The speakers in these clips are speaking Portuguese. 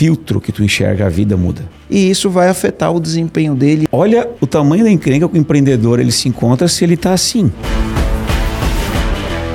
filtro que tu enxerga a vida muda. E isso vai afetar o desempenho dele. Olha o tamanho da encrenca que o empreendedor ele se encontra se ele está assim.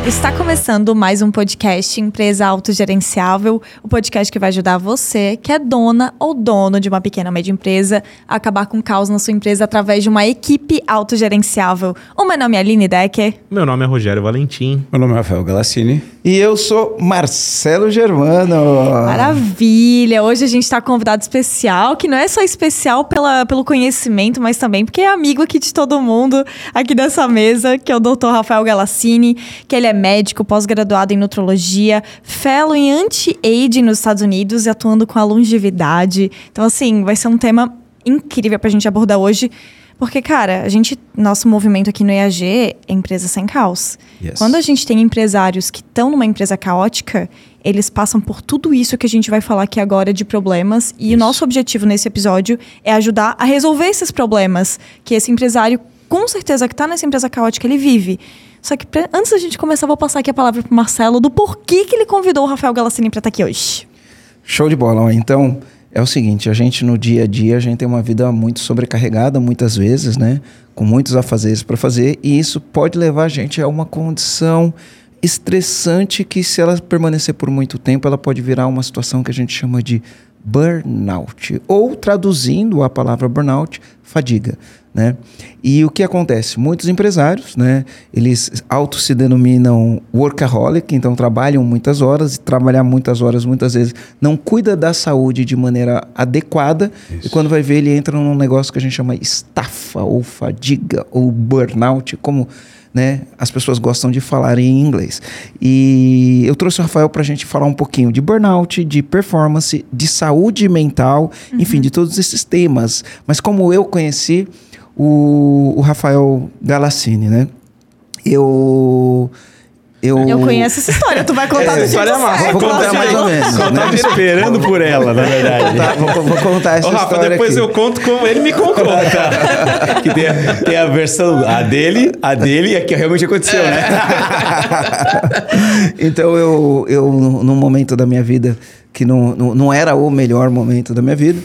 Está começando mais um podcast Empresa Autogerenciável, o podcast que vai ajudar você, que é dona ou dono de uma pequena ou média empresa, a acabar com o caos na sua empresa através de uma equipe autogerenciável. O meu nome é Aline Decker. Meu nome é Rogério Valentim. Meu nome é Rafael Galassini. E eu sou Marcelo Germano. Maravilha! Hoje a gente está com um convidado especial, que não é só especial pela, pelo conhecimento, mas também porque é amigo aqui de todo mundo, aqui dessa mesa, que é o Dr. Rafael Galassini, que ele é médico, pós-graduado em nutrologia, fellow em anti-aging nos Estados Unidos e atuando com a longevidade. Então, assim, vai ser um tema incrível para a gente abordar hoje. Porque, cara, a gente, nosso movimento aqui no EAG é empresa sem caos. Yes. Quando a gente tem empresários que estão numa empresa caótica, eles passam por tudo isso que a gente vai falar aqui agora de problemas. E isso. o nosso objetivo nesse episódio é ajudar a resolver esses problemas que esse empresário, com certeza, que está nessa empresa caótica, ele vive. Só que pra, antes da gente começar, vou passar aqui a palavra para Marcelo do porquê que ele convidou o Rafael Galassini para estar aqui hoje. Show de bola. Então, é o seguinte, a gente no dia a dia, a gente tem uma vida muito sobrecarregada muitas vezes, né? Com muitos afazeres para fazer, e isso pode levar a gente a uma condição estressante que se ela permanecer por muito tempo, ela pode virar uma situação que a gente chama de burnout, ou traduzindo a palavra burnout, fadiga. Né? E o que acontece? Muitos empresários, né, eles auto se denominam workaholic, então trabalham muitas horas, e trabalhar muitas horas muitas vezes não cuida da saúde de maneira adequada, Isso. e quando vai ver ele entra num negócio que a gente chama estafa, ou fadiga, ou burnout, como né, as pessoas gostam de falar em inglês. E eu trouxe o Rafael para a gente falar um pouquinho de burnout, de performance, de saúde mental, uhum. enfim, de todos esses temas. Mas como eu conheci o, o Rafael Galassini, né? Eu eu... eu conheço essa história, tu vai contar é, do história é Vou contar mais ou menos. Eu tava esperando por ela, na verdade. Tá, vou, vou, contar essa Ô, Rafa, história depois aqui. eu conto como ele me contou. Tá? que tem a, tem a, versão, a dele, a dele e a que realmente aconteceu, né? então, eu, eu, num momento da minha vida que não, não, não era o melhor momento da minha vida,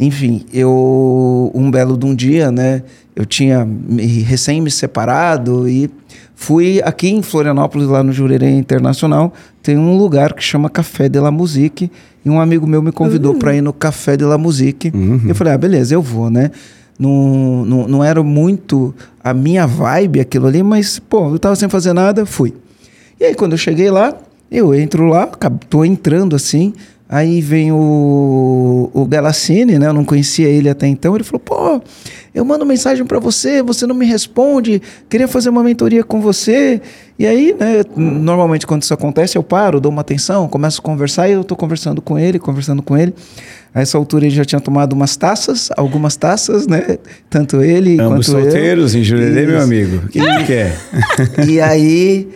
enfim, eu, um belo de um dia, né? Eu tinha me, recém me separado e fui aqui em Florianópolis, lá no Jurerê Internacional, tem um lugar que chama Café de la Musique e um amigo meu me convidou uhum. para ir no Café de la Musique. Uhum. Eu falei, ah, beleza, eu vou, né? Não, não, não era muito a minha vibe aquilo ali, mas, pô, eu tava sem fazer nada, fui. E aí, quando eu cheguei lá, eu entro lá, tô entrando assim, Aí vem o, o Galassini, né? Eu não conhecia ele até então. Ele falou: pô, eu mando mensagem para você, você não me responde. Queria fazer uma mentoria com você. E aí, né? Normalmente quando isso acontece, eu paro, dou uma atenção, começo a conversar e eu tô conversando com ele, conversando com ele. A essa altura ele já tinha tomado umas taças, algumas taças, né? Tanto ele Ambos quanto solteiros, eu. em Jurerê, meu amigo. O que ele quer? E aí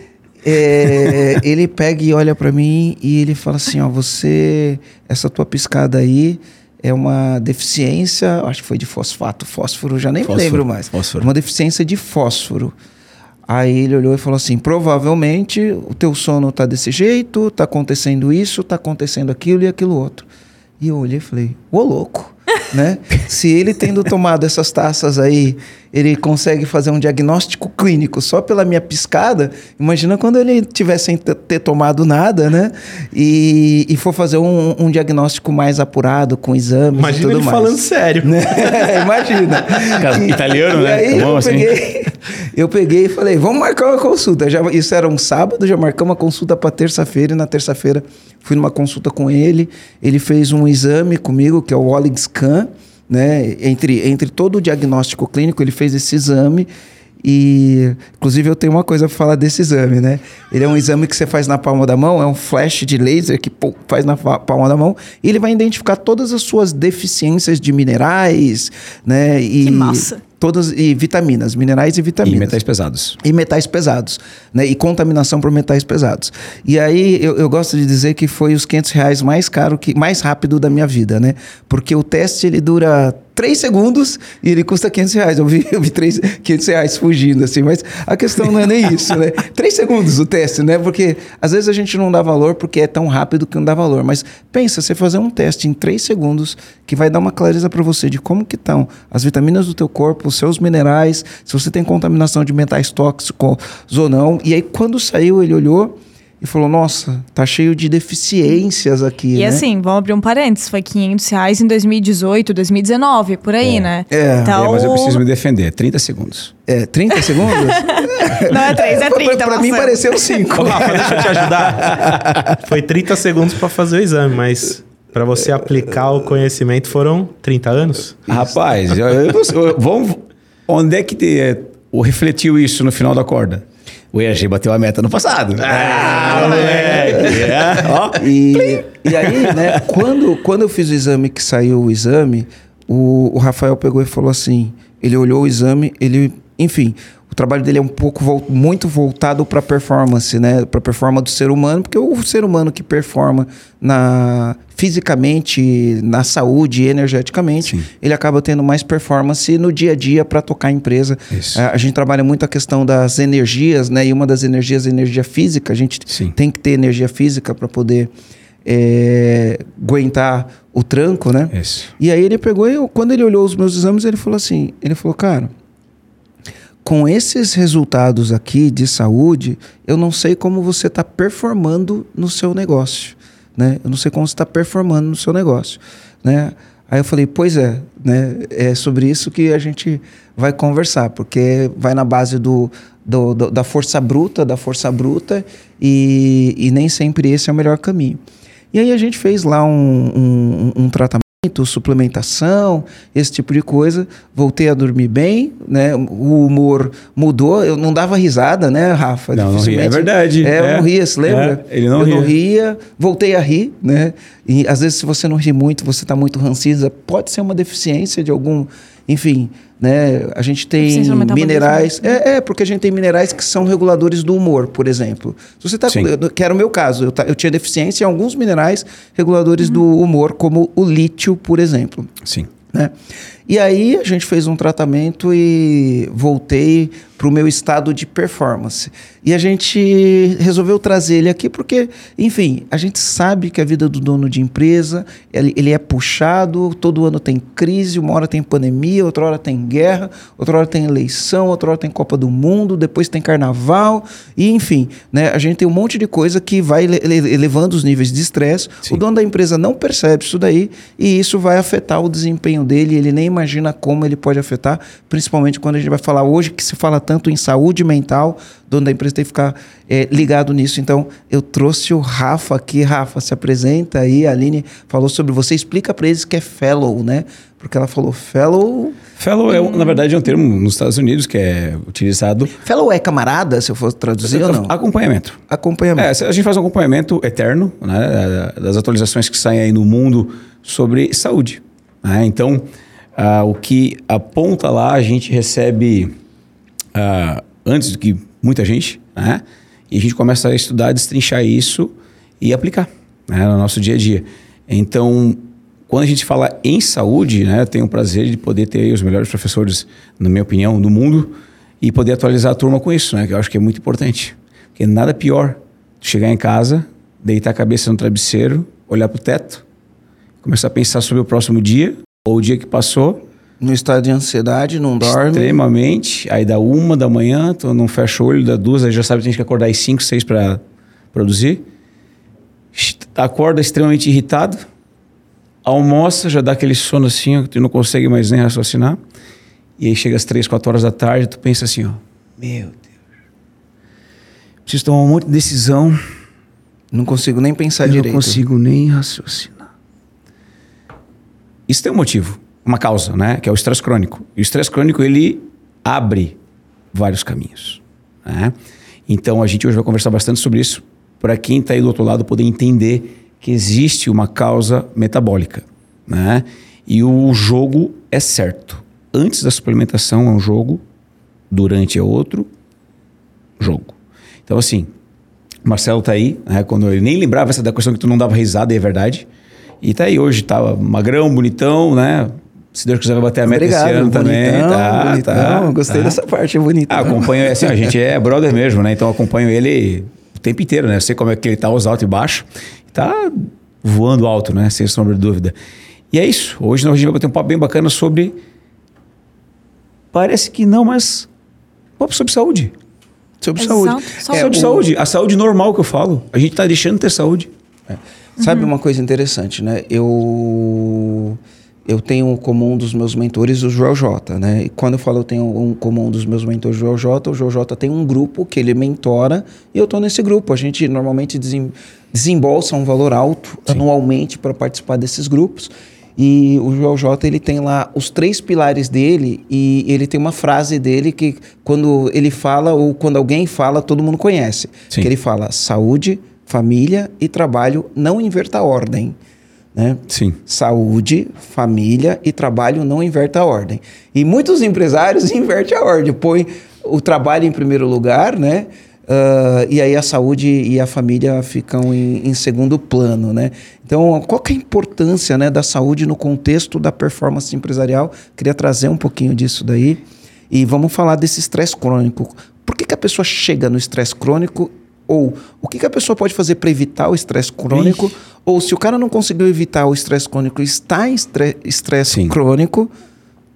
é, ele pega e olha para mim e ele fala assim: ó, você, essa tua piscada aí é uma deficiência, acho que foi de fosfato, fósforo, já nem fósforo, me lembro mais. Fósforo. Uma deficiência de fósforo. Aí ele olhou e falou assim: provavelmente o teu sono tá desse jeito, tá acontecendo isso, tá acontecendo aquilo e aquilo outro. E eu olhei e falei: ô louco né? Se ele tendo tomado essas taças aí, ele consegue fazer um diagnóstico clínico só pela minha piscada, imagina quando ele tivesse sem ter tomado nada, né? E, e for fazer um, um diagnóstico mais apurado, com exames imagina e tudo ele mais. falando sério. Né? imagina. Italiano, né? Aí tá eu, assim. peguei, eu peguei e falei, vamos marcar uma consulta. Já, isso era um sábado, já marcamos uma consulta para terça-feira, e na terça-feira fui numa consulta com ele, ele fez um exame comigo, que é o Olig Scan, né? Entre, entre todo o diagnóstico clínico, ele fez esse exame. E, inclusive, eu tenho uma coisa para falar desse exame, né? Ele é um exame que você faz na palma da mão, é um flash de laser que pô, faz na palma da mão, e ele vai identificar todas as suas deficiências de minerais, né? E, que massa! Todas e vitaminas, minerais e vitaminas. E metais pesados. E metais pesados, né? E contaminação por metais pesados. E aí eu, eu gosto de dizer que foi os 500 reais mais caro, que, mais rápido da minha vida, né? Porque o teste ele dura três segundos e ele custa 500 reais. Eu vi, eu vi três, 500 reais fugindo, assim, mas a questão não é nem isso, né? Três segundos o teste, né? Porque às vezes a gente não dá valor porque é tão rápido que não dá valor. Mas pensa, você fazer um teste em três segundos que vai dar uma clareza para você de como que estão as vitaminas do teu corpo, os seus minerais, se você tem contaminação de metais tóxicos ou não. E aí, quando saiu, ele olhou e falou: Nossa, tá cheio de deficiências aqui. E né? assim, vamos abrir um parênteses: foi 500 reais em 2018, 2019, por aí, né? É. Então, É, mas eu preciso me defender. 30 segundos. É, 30 segundos? Não é 3, é 30. pra, pra mim pareceu 5. Ô, Rafa, deixa eu te ajudar. Foi 30 segundos pra fazer o exame, mas pra você aplicar o conhecimento foram 30 anos? Rapaz, eu, eu eu- vamos. Onde é que te, é, o refletiu isso no final da corda? O EAG bateu a meta no passado. Ah, moleque! É, ó. E, e aí, né, quando, quando eu fiz o exame, que saiu o exame, o, o Rafael pegou e falou assim: ele olhou o exame, ele, enfim, o trabalho dele é um pouco muito voltado para performance, né, para performance do ser humano, porque o ser humano que performa na fisicamente, na saúde, energeticamente, Sim. ele acaba tendo mais performance no dia a dia para tocar a empresa. A, a gente trabalha muito a questão das energias, né, e uma das energias é a energia física. A gente Sim. tem que ter energia física para poder é, aguentar o tranco, né? Isso. E aí ele pegou e eu- quando ele olhou os meus exames, ele falou assim, ele falou, cara, com esses resultados aqui de saúde, eu não sei como você está performando no seu negócio, né? Eu não sei como você está performando no seu negócio, né? Aí eu falei, pois é, né? É sobre isso que a gente vai conversar, porque vai na base do, do- do- da força bruta, da força bruta, e, e nem sempre esse é o melhor caminho. E aí a gente fez lá um, um, um tratamento, suplementação, esse tipo de coisa. Voltei a dormir bem, né? O humor mudou. Eu não dava risada, né, Rafa? Não, não ria. É verdade. É, eu É. não ria, se lembra? É, ele não eu ria. não ria. Voltei a rir, né? E às vezes se você não ri muito, você está muito rancida, pode ser uma deficiência de algum... Enfim, né? A gente tem minerais... É, é, porque a gente tem minerais que são reguladores do humor, por exemplo. Se você tá, que era o meu caso, eu, eu tinha deficiência em alguns minerais reguladores do humor, como o lítio, por exemplo. Sim. Né? E aí a gente fez um tratamento e voltei para o meu estado de performance. E a gente resolveu trazer ele aqui porque, enfim, a gente sabe que a vida do dono de empresa, ele, ele é puxado, todo ano tem crise, uma hora tem pandemia, outra hora tem guerra, outra hora tem eleição, outra hora tem Copa do Mundo, depois tem carnaval, e enfim, né, a gente tem um monte de coisa que vai ele- ele- elevando os níveis de estresse. O dono da empresa não percebe isso daí e isso vai afetar o desempenho dele, ele nem imagina como ele pode afetar, principalmente quando a gente vai falar hoje que se fala tanto em saúde mental, dono da empresa tem que ficar eh, ligado nisso. Então, eu trouxe o Rafa aqui. Rafa, se apresenta aí. A Aline falou sobre você. Explica para eles que é fellow, né? Porque ela falou fellow. Fellow, é, na verdade, é um termo nos Estados Unidos que é utilizado. Fellow é camarada, se eu fosse traduzir ou não? Acompanhamento. Acompanhamento. É, a gente faz um acompanhamento eterno né, das atualizações que saem aí no mundo sobre saúde. né? Então, ah, o que aponta lá, a gente recebe ah, antes do que muita gente, né? e a gente começa a estudar, destrinchar isso e aplicar né, no nosso dia a dia. Então, quando a gente fala em saúde, né, eu tenho o prazer de poder ter os melhores professores, na minha opinião, do mundo e poder atualizar a turma com isso, né, que eu acho que é muito importante. Porque nada pior chegar em casa, deitar a cabeça no travesseiro, olhar para o teto, começar a pensar sobre o próximo dia ou o dia que passou, No estado de ansiedade, não dorme. extremamente. Aí dá uma da manhã, tu não fecha o olho, dá duas, aí já sabe que tem que acordar às cinco, seis para produzir. Acorda extremamente irritado, almoça, já dá aquele sono assim, que tu não consegue mais nem raciocinar. E aí chega às três, quatro horas da tarde, tu pensa assim, ó, meu Deus. Preciso tomar um monte de decisão, Não consigo nem pensar eu direito. não consigo nem raciocinar. Isso tem um motivo, uma causa, né? Que é o estresse crônico. E o estresse crônico, ele abre vários caminhos. né? Então, a gente hoje vai conversar bastante sobre isso, para quem está aí do outro lado poder entender que existe uma causa metabólica. Né? E o jogo é certo. Antes da suplementação é um jogo, durante é outro jogo. Então, assim, Marcelo tá aí, né? Quando ele nem lembrava essa da questão que tu não dava risada, e é verdade. E tá aí hoje, tá magrão, bonitão, né? Se Deus quiser, vai bater a meta Obrigado, esse ano também. bonitão, Tá, bonitão. tá, Gostei tá. dessa parte, é bonita. Ah, acompanho, assim, a gente é brother mesmo, né? Então acompanho ele o tempo inteiro, né? Eu sei como é que ele tá, os altos e baixos. Tá voando alto, né? Sem sombra de dúvida. E é isso. Hoje nós a gente vai bater um papo bem bacana sobre. Parece que não, mas. Papo sobre saúde. Sobre Exato, saúde. saúde. É, sobre o- saúde. A saúde normal que eu falo. A gente tá deixando de ter saúde. Sabe Uhum. uma coisa interessante, né? Eu eu tenho como um dos meus mentores o Joel J, né? E quando eu falo eu tenho um, como um dos meus mentores o Joel J, o Joel J tem um grupo que ele mentora e eu tô nesse grupo. A gente normalmente desem, desembolsa um valor alto anualmente para participar desses grupos. E o Joel J, ele tem lá os três pilares dele e ele tem uma frase dele que quando ele fala ou quando alguém fala, todo mundo conhece. Sim. Que ele fala saúde, família e trabalho, não inverta a ordem. Né? Sim. Saúde, família e trabalho não inverta a ordem. E muitos empresários invertem a ordem, põe o trabalho em primeiro lugar, né? Ah, e aí a saúde e a família ficam em, em segundo plano, né? Então, qual que é a importância né, da saúde no contexto da performance empresarial? Queria trazer um pouquinho disso daí. E vamos falar desse estresse crônico. Por que, que a pessoa chega no estresse crônico? Ou o que, que a pessoa pode fazer para evitar o estresse crônico? Ou se o cara não conseguiu evitar o estresse crônico, está em estre- estresse crônico,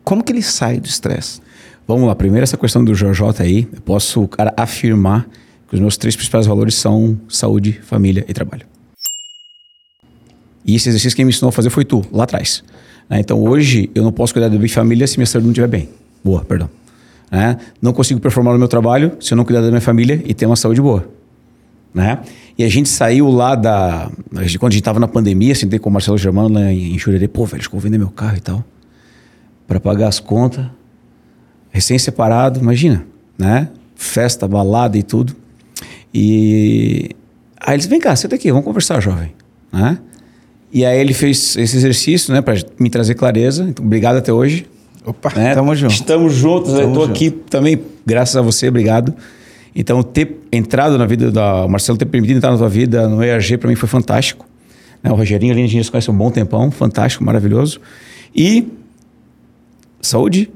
como que ele sai do estresse? Vamos lá. Primeiro, essa questão do JJ aí. Eu posso, cara, afirmar que os meus três principais valores são saúde, família e trabalho. E esse exercício quem me ensinou a fazer foi tu, lá atrás. né? Então hoje eu não posso cuidar da minha família se minha saúde não estiver bem. Boa, perdão. né? Não consigo performar no meu trabalho se eu não cuidar da minha família e ter uma saúde boa. Né? E a gente saiu lá da. Quando a gente estava na pandemia, sentei com o Marcelo Germano lá em Jurerê, pô, velho, acho que vou vender meu carro e tal. Para pagar as contas. Recém-separado, imagina, né? Festa, balada e tudo. E aí eles, vem cá, senta aqui, vamos conversar, jovem. Né? E aí ele fez esse exercício, né, para me trazer clareza. Então, obrigado até hoje. Opa, né? tamo junto. Estamos juntos, eu Tamo tô junto. aqui também, graças a você, obrigado. Então, ter entrado na vida da Marcelo, ter permitido entrar na tua vida no ERG, para mim foi fantástico. Né? O Rogerinho ali, a gente se conhece um bom tempão, fantástico, maravilhoso. E saúde,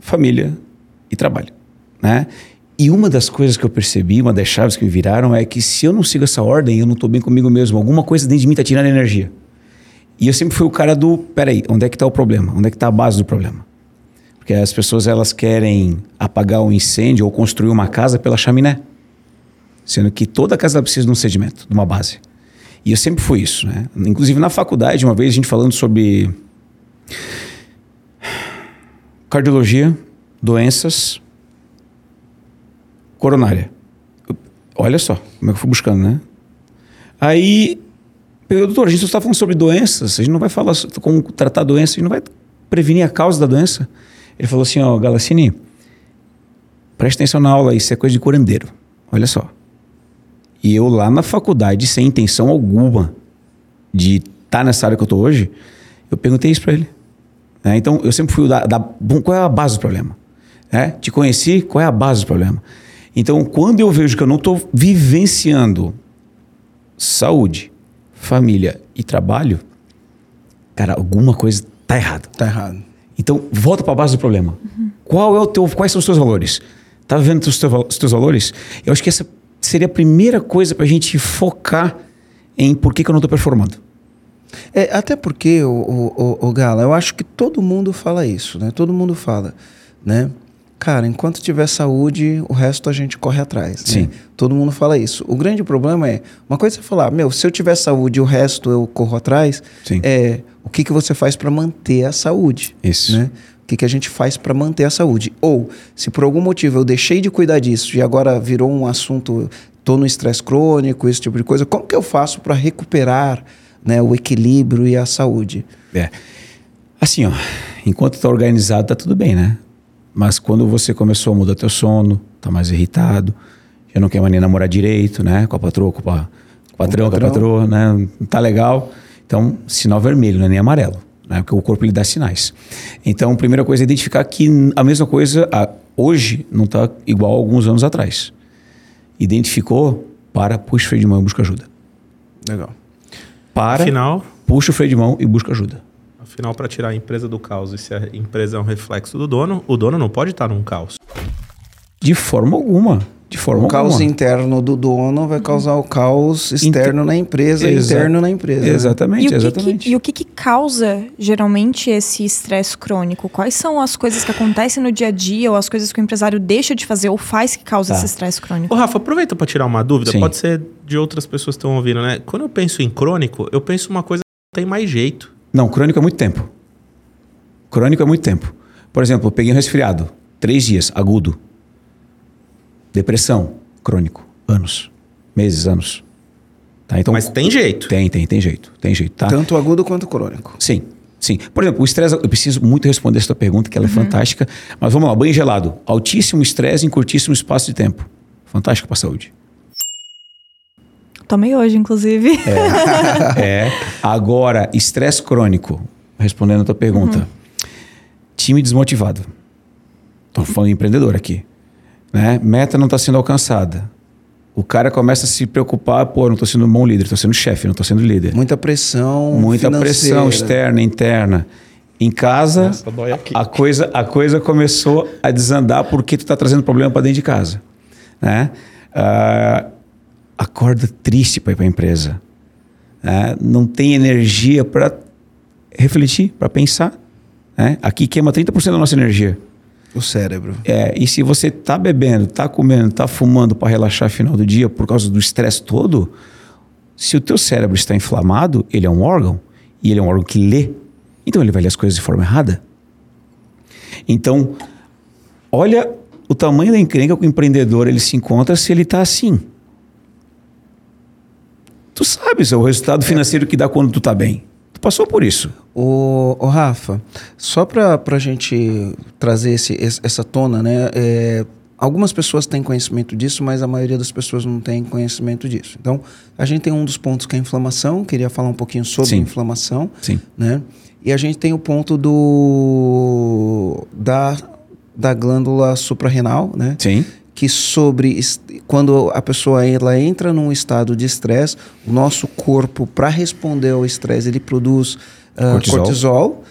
família e trabalho, né? E uma das coisas que eu percebi, uma das chaves que me viraram é que se eu não sigo essa ordem, eu não estou bem comigo mesmo. Alguma coisa dentro de mim está tirando energia. E eu sempre fui o cara do, peraí, onde é que está o problema? Onde é que está a base do problema? Porque as pessoas elas querem apagar um incêndio ou construir uma casa pela chaminé, sendo que toda casa precisa de um sedimento, de uma base. E eu sempre fui isso, né? Inclusive na faculdade, uma vez a gente falando sobre cardiologia, doenças, coronária. Olha só como é que eu fui buscando, né? Aí, doutor, a gente só está falando sobre doenças, a gente não vai falar como tratar doença, a gente não vai prevenir a causa da doença. Ele falou assim, ó, Galassini, preste atenção na aula, isso é coisa de curandeiro. Olha só. E eu lá na faculdade, sem intenção alguma de estar nessa área que eu tô hoje, eu perguntei isso para ele. né? Então, eu sempre fui da, da... Qual é a base do problema? né? Te conheci, qual é a base do problema? Então, quando eu vejo que eu não estou vivenciando saúde, família e trabalho, cara, alguma coisa tá errada. Tá errado. Então, volta para a base do problema. Qual é o teu, quais são os teus valores? Tá vendo os teus, os teus valores? Eu acho que essa seria a primeira coisa para a gente focar em por que, que eu não estou performando. É, até porque, o, o, o, Gala, eu acho que todo mundo fala isso, né? Todo mundo fala, né? Cara, enquanto tiver saúde, o resto a gente corre atrás. né? Sim. Todo mundo fala isso. O grande problema é, uma coisa é falar, meu, se eu tiver saúde o resto eu corro atrás, Sim. é o que, que você faz para manter a saúde. Isso. Né? O que, que a gente faz para manter a saúde? Ou, se por algum motivo eu deixei de cuidar disso e agora virou um assunto, tô no estresse crônico, esse tipo de coisa, como que eu faço para recuperar né, o equilíbrio e a saúde? É. Assim, ó, enquanto tá organizado, tá tudo bem, né? Mas quando você começou a mudar teu sono, tá mais irritado, já não quer mais nem namorar direito, né? Com a patroa, com, a, com patrão, com a patroa, né? Não tá legal. Então, sinal vermelho, não é nem amarelo, né? Porque o corpo ele dá sinais. Então, a primeira coisa é identificar que a mesma coisa a- hoje não tá igual a alguns anos atrás. Identificou, para, puxa o freio de mão e busca ajuda. Legal. Para, Afinal, puxa o freio de mão e busca ajuda. Afinal, para tirar a empresa do caos e se a empresa é um reflexo do dono, o dono não pode estar num caos. De forma alguma. De forma O caos alguma. interno do dono vai causar o caos externo na empresa, Exa- interno na empresa. né? Exatamente, E o, que exatamente. que, e o que, que causa geralmente esse estresse crônico? Quais são as coisas que acontecem no dia a dia ou as coisas que o empresário deixa de fazer ou faz que causa Tá. esse estresse crônico? Ô, Rafa, aproveita para tirar uma dúvida. Sim. Pode ser de outras pessoas que estão ouvindo, né? Quando eu penso em crônico, eu penso uma coisa que tem mais jeito. Não, crônico é muito tempo. Crônico é muito tempo. Por exemplo, eu peguei um resfriado, três dias, agudo. Depressão, crônico, anos, meses, anos. Tá, então, Mas tem jeito. tem, tem, tem jeito, tem jeito, tá? Tanto agudo quanto crônico. Sim, sim. Por exemplo, o estresse, eu preciso muito responder essa tua pergunta, que ela é fantástica. Mas vamos lá, banho gelado. Altíssimo estresse em curtíssimo espaço de tempo. Fantástico para a saúde. Tomei hoje, inclusive. É. Agora, estresse crônico, respondendo a tua pergunta. Time desmotivado. Estou falando de empreendedor aqui. Né? Meta não está sendo alcançada. O cara começa a se preocupar, pô, eu não estou sendo um bom líder, estou sendo chefe, não estou sendo líder. Muita pressão. Muita financeira. pressão externa, interna. Em casa, Nossa, a coisa, a coisa começou a desandar porque tu está trazendo problema para dentro de casa. Né? Ah, acorda triste para ir para a empresa. né? Não tem energia para refletir, para pensar. né? Aqui queima 30% da nossa energia. O cérebro. É, e se você tá bebendo, tá comendo, tá fumando para relaxar no final do dia por causa do estresse todo, se o teu cérebro está inflamado, ele é um órgão e ele é um órgão que lê. Então ele vai ler as coisas de forma errada. Então, olha o tamanho da encrenca que o empreendedor ele se encontra se ele está assim. Tu sabes o resultado financeiro que dá quando tu tá bem. Passou por isso. O, o Rafa, só para a gente trazer esse, esse- essa tona, né? é, algumas pessoas têm conhecimento disso, mas a maioria das pessoas não tem conhecimento disso. Então, a gente tem um dos pontos que é a inflamação. Queria falar um pouquinho sobre Sim. inflamação, Sim. né? E a gente tem o ponto do da, da glândula suprarrenal, né? Sim. Que sobre quando a pessoa ela entra num estado de estresse, o nosso corpo para responder ao estresse ele produz ah, Cortisol. cortisol.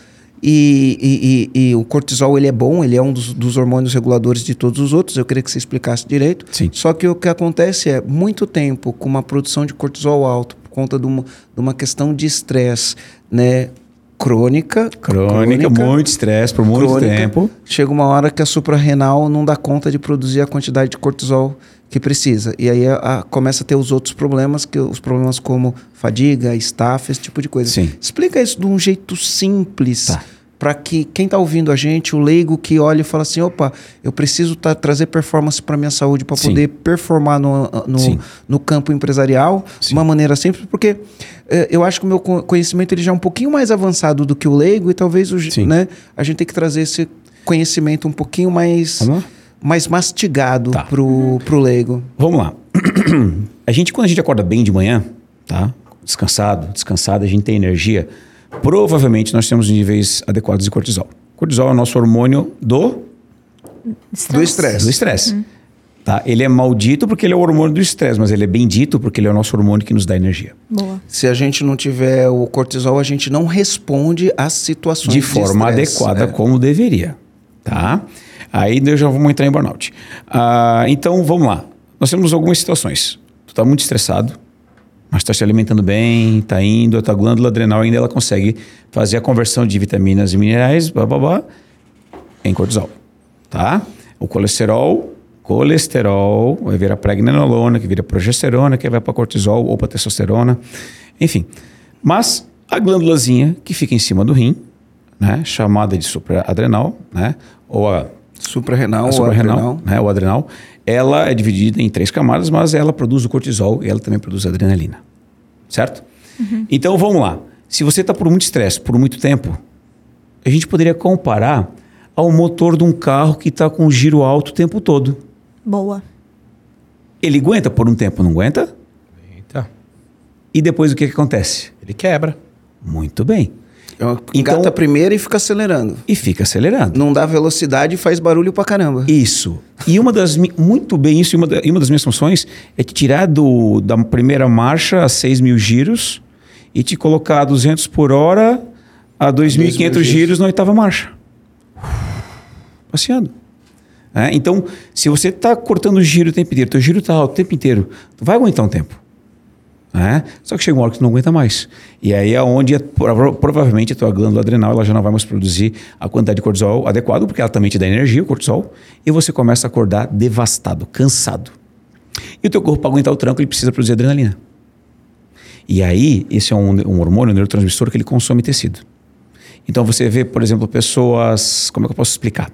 E, e- e- e o cortisol ele é bom, ele é um dos, dos hormônios reguladores de todos os outros. Eu queria que você explicasse direito. Sim. Só que o que acontece é muito tempo com uma produção de cortisol alto por conta de uma, de uma questão de estresse, né? Crônica, Crônica, muito estresse por muito crônica, tempo. Chega uma hora que a suprarrenal não dá conta de produzir a quantidade de cortisol que precisa. E aí a- a- começa a ter os outros problemas, que os problemas como fadiga, estafa, esse tipo de coisa. Sim. Explica isso de um jeito simples. Tá. Para que quem está ouvindo a gente, o leigo que olha e fala assim: opa, eu preciso tá- trazer performance para minha saúde para poder performar no, no, no campo empresarial de uma maneira simples, porque eh, eu acho que o meu co- conhecimento ele já é um pouquinho mais avançado do que o leigo e talvez o, né, a gente tem que trazer esse conhecimento um pouquinho mais, mais mastigado Tá. pro, pro leigo. Vamos lá. a gente, quando a gente acorda bem de manhã, tá? Descansado, descansado, a gente tem energia. Provavelmente nós temos níveis adequados de cortisol. Cortisol é o nosso hormônio do, Do estresse. do estresse. Tá? Ele é maldito porque ele é o hormônio do estresse, mas ele é bendito porque ele é o nosso hormônio que nos dá energia. Boa. Se a gente não tiver o cortisol, a gente não responde às situações de forma estresse. adequada É. como deveria, tá? Aí eu já vamos entrar em burnout. Ah, então vamos lá. Nós temos algumas situações. Tu está muito estressado, mas está se alimentando bem, está indo, a tua glândula adrenal ainda ela consegue fazer a conversão de vitaminas e minerais, blá, blá, blá, em cortisol, tá? O colesterol, colesterol vai virar pregnenolona, que vira progesterona, que vai para cortisol ou para testosterona, enfim. Mas a glândulazinha que fica em cima do rim, né, chamada de supraadrenal, né, ou a Suprarrenal, a ou suprarrenal, adrenal. né, o adrenal, ela é dividida em três camadas, mas ela produz o cortisol e ela também produz adrenalina. Certo? Então vamos lá. Se você está por muito estresse por muito tempo, a gente poderia comparar ao motor de um carro que está com giro alto o tempo todo. Boa. Ele aguenta por um tempo, não aguenta? Eita, E depois o que, que acontece? ele quebra. Muito bem. Então, Engata primeiro e fica acelerando. E fica acelerado. Não dá velocidade e faz barulho pra caramba. Isso. E uma das muito bem isso. E uma, da- uma das minhas funções é te tirar do, da primeira marcha a 6 mil giros e te colocar a 200 por hora a 2.500 giros na oitava marcha. Passeando. É, então, se você está cortando o giro o tempo inteiro, teu giro está alto o tempo inteiro, tu vai aguentar um tempo. É? Só que chega uma hora que tu não aguenta mais. E aí é onde prova- provavelmente a tua glândula adrenal ela já não vai mais produzir a quantidade de cortisol adequado, porque ela também te dá energia, o cortisol, e você começa a acordar devastado, cansado. E o teu corpo, para aguentar o tranco, ele precisa produzir adrenalina. E aí, esse é um, um hormônio, um neurotransmissor que ele consome tecido. Então você vê, por exemplo, pessoas. Como é que eu posso explicar?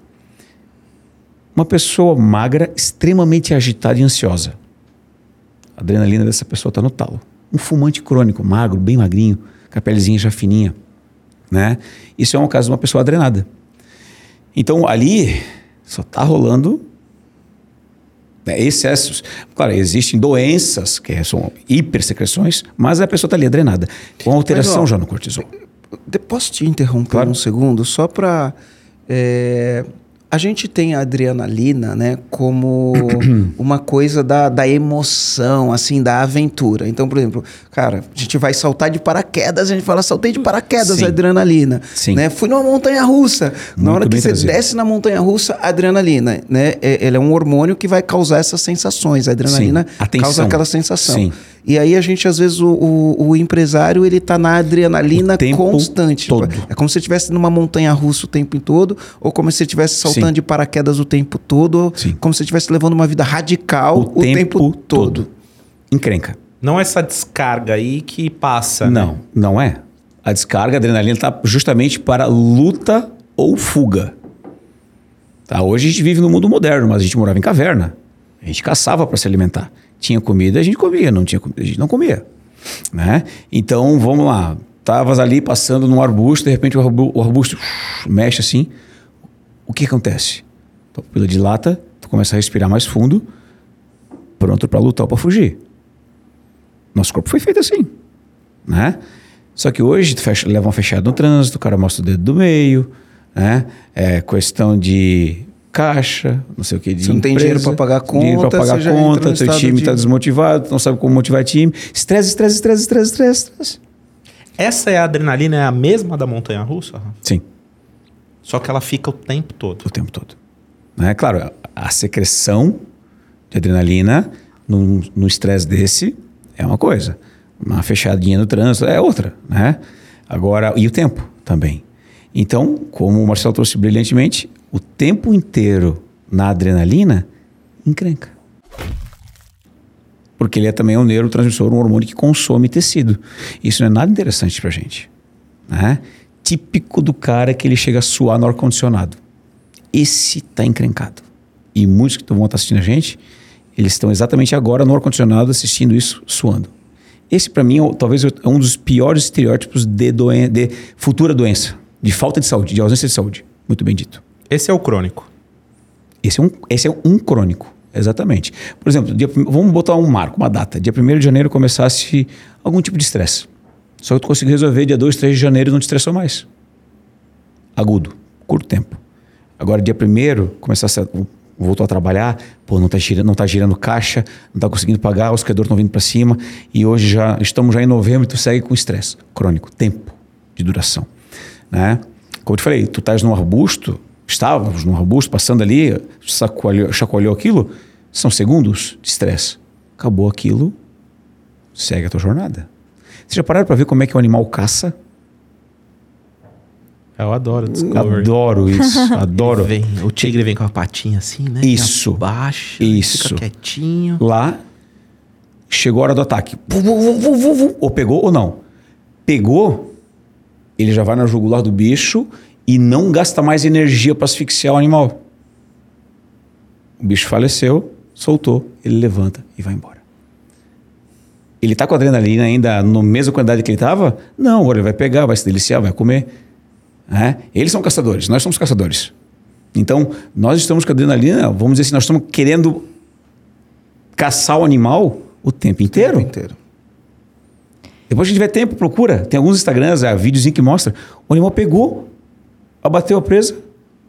Uma pessoa magra, extremamente agitada e ansiosa. A adrenalina dessa pessoa está no talo. Um fumante crônico, magro, bem magrinho, com a pelezinha já fininha. Né? Isso é um caso de uma pessoa adrenada. Então ali só está rolando né, excessos. Claro, existem doenças que são hipersecreções, mas a pessoa está ali adrenada, com alteração ó, já no cortisol. Posso te interromper Claro. um segundo? Só para. A gente tem a adrenalina, né, como uma coisa da, da emoção, assim, da aventura. Então, por exemplo, cara, a gente vai saltar de paraquedas, a gente fala, saltei de paraquedas, Sim. adrenalina. Sim. Né? Fui numa montanha russa. Na Muito hora que você trazido. desce na montanha russa, adrenalina, né? É, ele é um hormônio que vai causar essas sensações. A adrenalina Sim. Causa aquela sensação. Sim. E aí a gente, às vezes, o, o, o empresário, ele tá na adrenalina O tempo constante. todo. É como se você estivesse numa montanha russa o tempo todo, ou como se você estivesse saltando Sim. de paraquedas o tempo todo, ou Sim. como se você estivesse levando uma vida radical o, tempo, todo. Encrenca. Não essa descarga aí que passa. né? Não, não é. A descarga, a adrenalina está justamente para luta ou fuga. Tá? Hoje a gente vive no mundo moderno, mas a gente morava em caverna. A gente caçava para se alimentar. Tinha comida, a gente comia. Não tinha comida, a gente não comia. Né? Então, vamos lá. Tavas ali passando num arbusto, de repente o arbu- o arbusto mexe assim. O que acontece? Tua pupila dilata, tu começa a respirar mais fundo, pronto para lutar ou para fugir. Nosso corpo foi feito assim né? Só que hoje tu fecha, leva uma fechada no trânsito, o cara mostra o dedo do meio, né? É questão de caixa, não sei o que, de Você não tem empresa, dinheiro pra pagar dinheiro pra conta, pagar você já entra conta, estado time de- está desmotivado, não sabe como motivar time, estresse, estresse, estresse, estresse, estresse, estresse. Essa é a adrenalina, é a mesma da montanha russa? Sim, Só que ela fica o tempo todo. o tempo todo. Né? Claro, a- secreção de adrenalina num num estresse desse é uma coisa. Uma fechadinha no trânsito é outra, né? Agora, e o tempo também. Então, como o Marcelo trouxe brilhantemente, o tempo inteiro na adrenalina encrenca. Porque ele é também um neurotransmissor, um hormônio que consome tecido. Isso não é nada interessante pra gente. Né? Típico do cara que ele chega a suar no ar-condicionado. Esse tá encrencado. E muitos que vão estar assistindo a gente, eles estão exatamente agora no ar-condicionado assistindo isso, suando. Esse, para mim, é talvez é um dos piores estereótipos de, doen de futura doença, de falta de saúde, de ausência de saúde. Muito bem dito. Esse é o crônico. Esse é um, esse é um crônico, exatamente. Por exemplo, dia, vamos botar um marco, uma data. Dia 1 de janeiro começasse algum tipo de estresse. Só que tu conseguiu resolver dia 2, 3 de janeiro não te estressou mais. Agudo, curto tempo. Agora, dia 1 começasse a, voltou a trabalhar, pô, não tá, girando, não tá girando caixa, não tá conseguindo pagar, os credores estão vindo para cima e hoje já estamos já em novembro e tu segue com estresse crônico, tempo de duração, né? Como eu te falei, tu estás num arbusto, estávamos num arbusto, passando ali, chacoalhou, chacoalhou aquilo, são segundos de estresse. Acabou aquilo, segue a tua jornada. Vocês já pararam para ver como é que o animal caça? Eu adoro Discovery. Adoro isso, adoro. Vem, o tigre vem com a patinha assim, né? Isso. Baixa. Isso. Fica quietinho. Lá, chegou a hora do ataque. Ou pegou ou não. Pegou, ele já vai na jugular do bicho e não gasta mais energia para asfixiar o animal. O bicho faleceu, soltou, ele levanta e vai embora. Ele tá com a adrenalina ainda na mesma quantidade que ele estava? Não, agora ele vai pegar, vai se deliciar, vai comer. né? Eles são caçadores, nós somos caçadores. Então, nós estamos com a adrenalina, vamos dizer assim, nós estamos querendo caçar o animal o tempo inteiro. O tempo inteiro. Depois que tiver tempo, procura. Tem alguns Instagrams, há vídeos que mostra. O animal pegou, abateu a presa,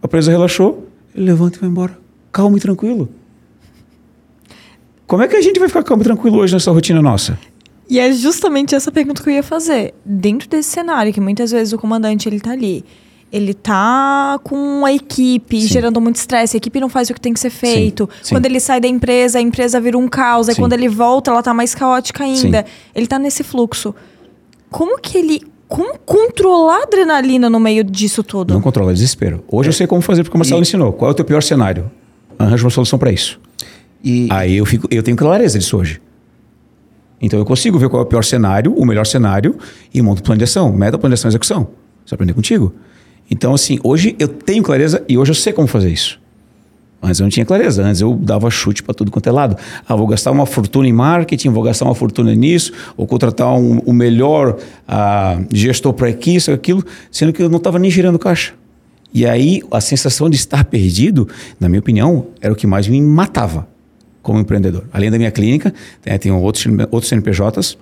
a presa relaxou, ele levanta e vai embora. Calmo e tranquilo. Como é que a gente vai ficar calmo e tranquilo hoje nessa rotina nossa? E é justamente essa pergunta que eu ia fazer. Dentro desse cenário, que muitas vezes o comandante ele tá ali, ele tá com a equipe Sim. gerando muito estresse, a equipe não faz o que tem que ser feito. sim. Quando ele sai da empresa, a empresa vira um caos. Aí Sim. quando ele volta, ela tá mais caótica ainda. Sim. Ele tá nesse fluxo. Como que ele. Como controlar a adrenalina no meio disso tudo? Não controla, é desespero. Hoje eu sei como fazer, porque o Marcelo ensinou. Qual é o teu pior cenário? Arranja uma solução para isso. E, Aí eu, fico, eu tenho clareza disso hoje. Então eu consigo ver qual é o pior cenário, o melhor cenário e monto plano de ação, meta, plano de ação e execução. Isso aprender contigo. Então, assim, hoje eu tenho clareza e hoje eu sei como fazer isso. Antes eu não tinha clareza. Antes eu dava chute para tudo quanto é lado. Ah, vou gastar uma fortuna em marketing, vou gastar uma fortuna nisso, ou contratar um, o melhor ah, gestor para isso, aquilo, sendo que eu não estava nem girando caixa. E aí a sensação de estar perdido, na minha opinião, era o que mais me matava como empreendedor. Além da minha clínica, tem, tem outros, outros CNPJs.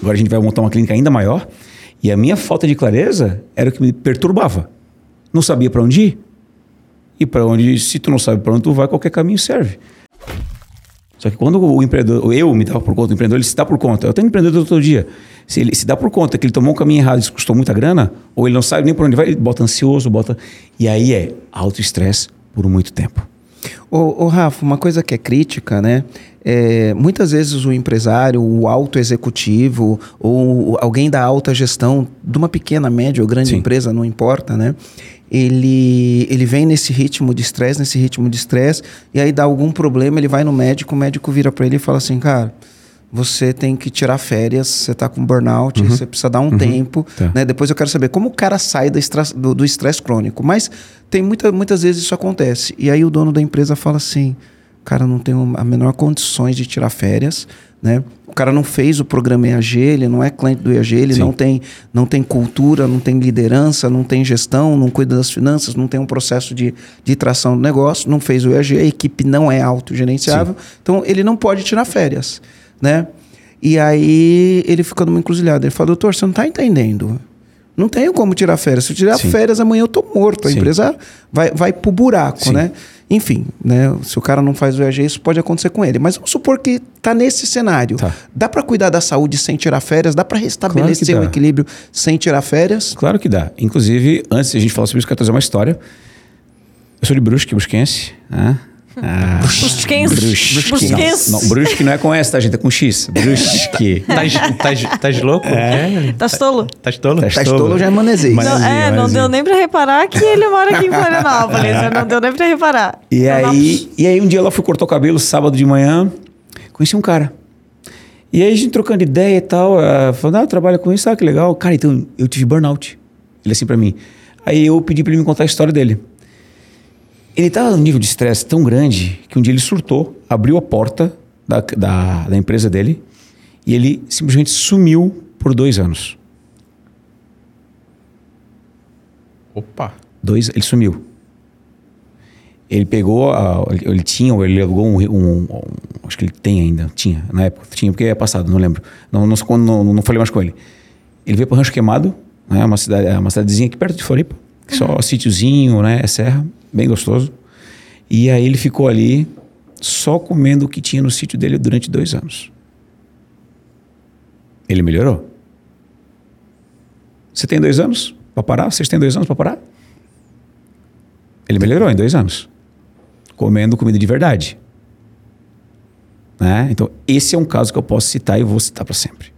Agora a gente vai montar uma clínica ainda maior. E a minha falta de clareza era o que me perturbava. Não sabia para onde ir. E para onde, se tu não sabe para onde tu vai, qualquer caminho serve. Só que quando o empreendedor, eu me dava por conta, o empreendedor ele se dá por conta. Eu tenho um empreendedor todo dia. Se ele se dá por conta que ele tomou um caminho errado, isso custou muita grana, ou ele não sabe nem por onde vai, ele bota ansioso, bota. E aí é alto estresse por muito tempo. Ô, ô, Rafa, uma coisa que é crítica, né? É, muitas vezes o empresário, o alto executivo ou alguém da alta gestão de uma pequena, média ou grande Sim. empresa, não importa, né? Ele, ele vem nesse ritmo de estresse, nesse ritmo de estresse, e aí dá algum problema, ele vai no médico, o médico vira para ele e fala assim, cara, você tem que tirar férias, você tá com burnout, você precisa dar um tempo, Tá. né? Depois eu quero saber como o cara sai do estresse crônico. Mas tem muita, muitas vezes isso acontece. E aí o dono da empresa fala assim, cara, não tenho a menor condições de tirar férias, né? O cara não fez o programa EAG, ele não é cliente do EAG, ele Sim. não tem, não tem cultura, não tem liderança, não tem gestão, não cuida das finanças, não tem um processo de, de tração do negócio, não fez o EAG, a equipe não é autogerenciável, então ele não pode tirar férias, né? E aí ele fica numa encruzilhada. Ele fala, doutor, você não está entendendo. Não tenho como tirar férias. Se eu tirar Sim. férias, amanhã eu tô morto. A Sim. empresa vai, vai pro buraco, Sim. né? Enfim, né? Se o cara não faz o EAG, isso pode acontecer com ele. Mas vamos supor que tá nesse cenário. Tá. Dá para cuidar da saúde sem tirar férias? Dá para restabelecer Claro o equilíbrio sem tirar férias? Claro que dá. Inclusive, antes de a gente falar sobre isso, eu quero trazer uma história. Eu sou de Brusque, brusquense. Né? Ah, Brusquense. Brusque. Brusquense. Não, não, Brusque não é com S, tá, gente? É com X. Brusque. Tá, de- tá, tá louco? É. Tá tolo? Tá de tolo? Tá Tá estolo já é manezês. Mas- Não, Manezinho, é, não deu nem pra reparar que ele mora aqui em Florianópolis. Não deu nem pra reparar. E aí, e aí um dia ela foi cortar o cabelo, sábado de manhã, conheci um cara. E aí a gente trocando ideia e tal, uh, falando, ah, trabalha com isso, ah, que legal. Cara, então eu tive burnout. Ele assim pra mim. Aí eu pedi pra ele me contar a história dele. Ele tava num nível de estresse tão grande que um dia ele surtou, abriu a porta da, da, da empresa dele e ele simplesmente sumiu por dois anos. Opa. Dois, ele sumiu. Ele pegou, a- ele, tinha, ou ele alugou um, um- um- Acho que ele tem ainda, tinha, na época, tinha, porque é passado, não lembro. Não, não, não, não falei mais com ele. Ele veio para Rancho Queimado, né, uma, cidade, uma cidadezinha aqui perto de Floripa, que só sítiozinho, né, é serra, bem gostoso. E aí ele ficou ali só comendo o que tinha no sítio dele durante dois anos. Ele melhorou. Você tem dois anos para parar? Vocês têm dois anos para parar? Ele melhorou em dois anos. Comendo comida de verdade. Né? Então, esse é um caso que eu posso citar e vou citar para sempre.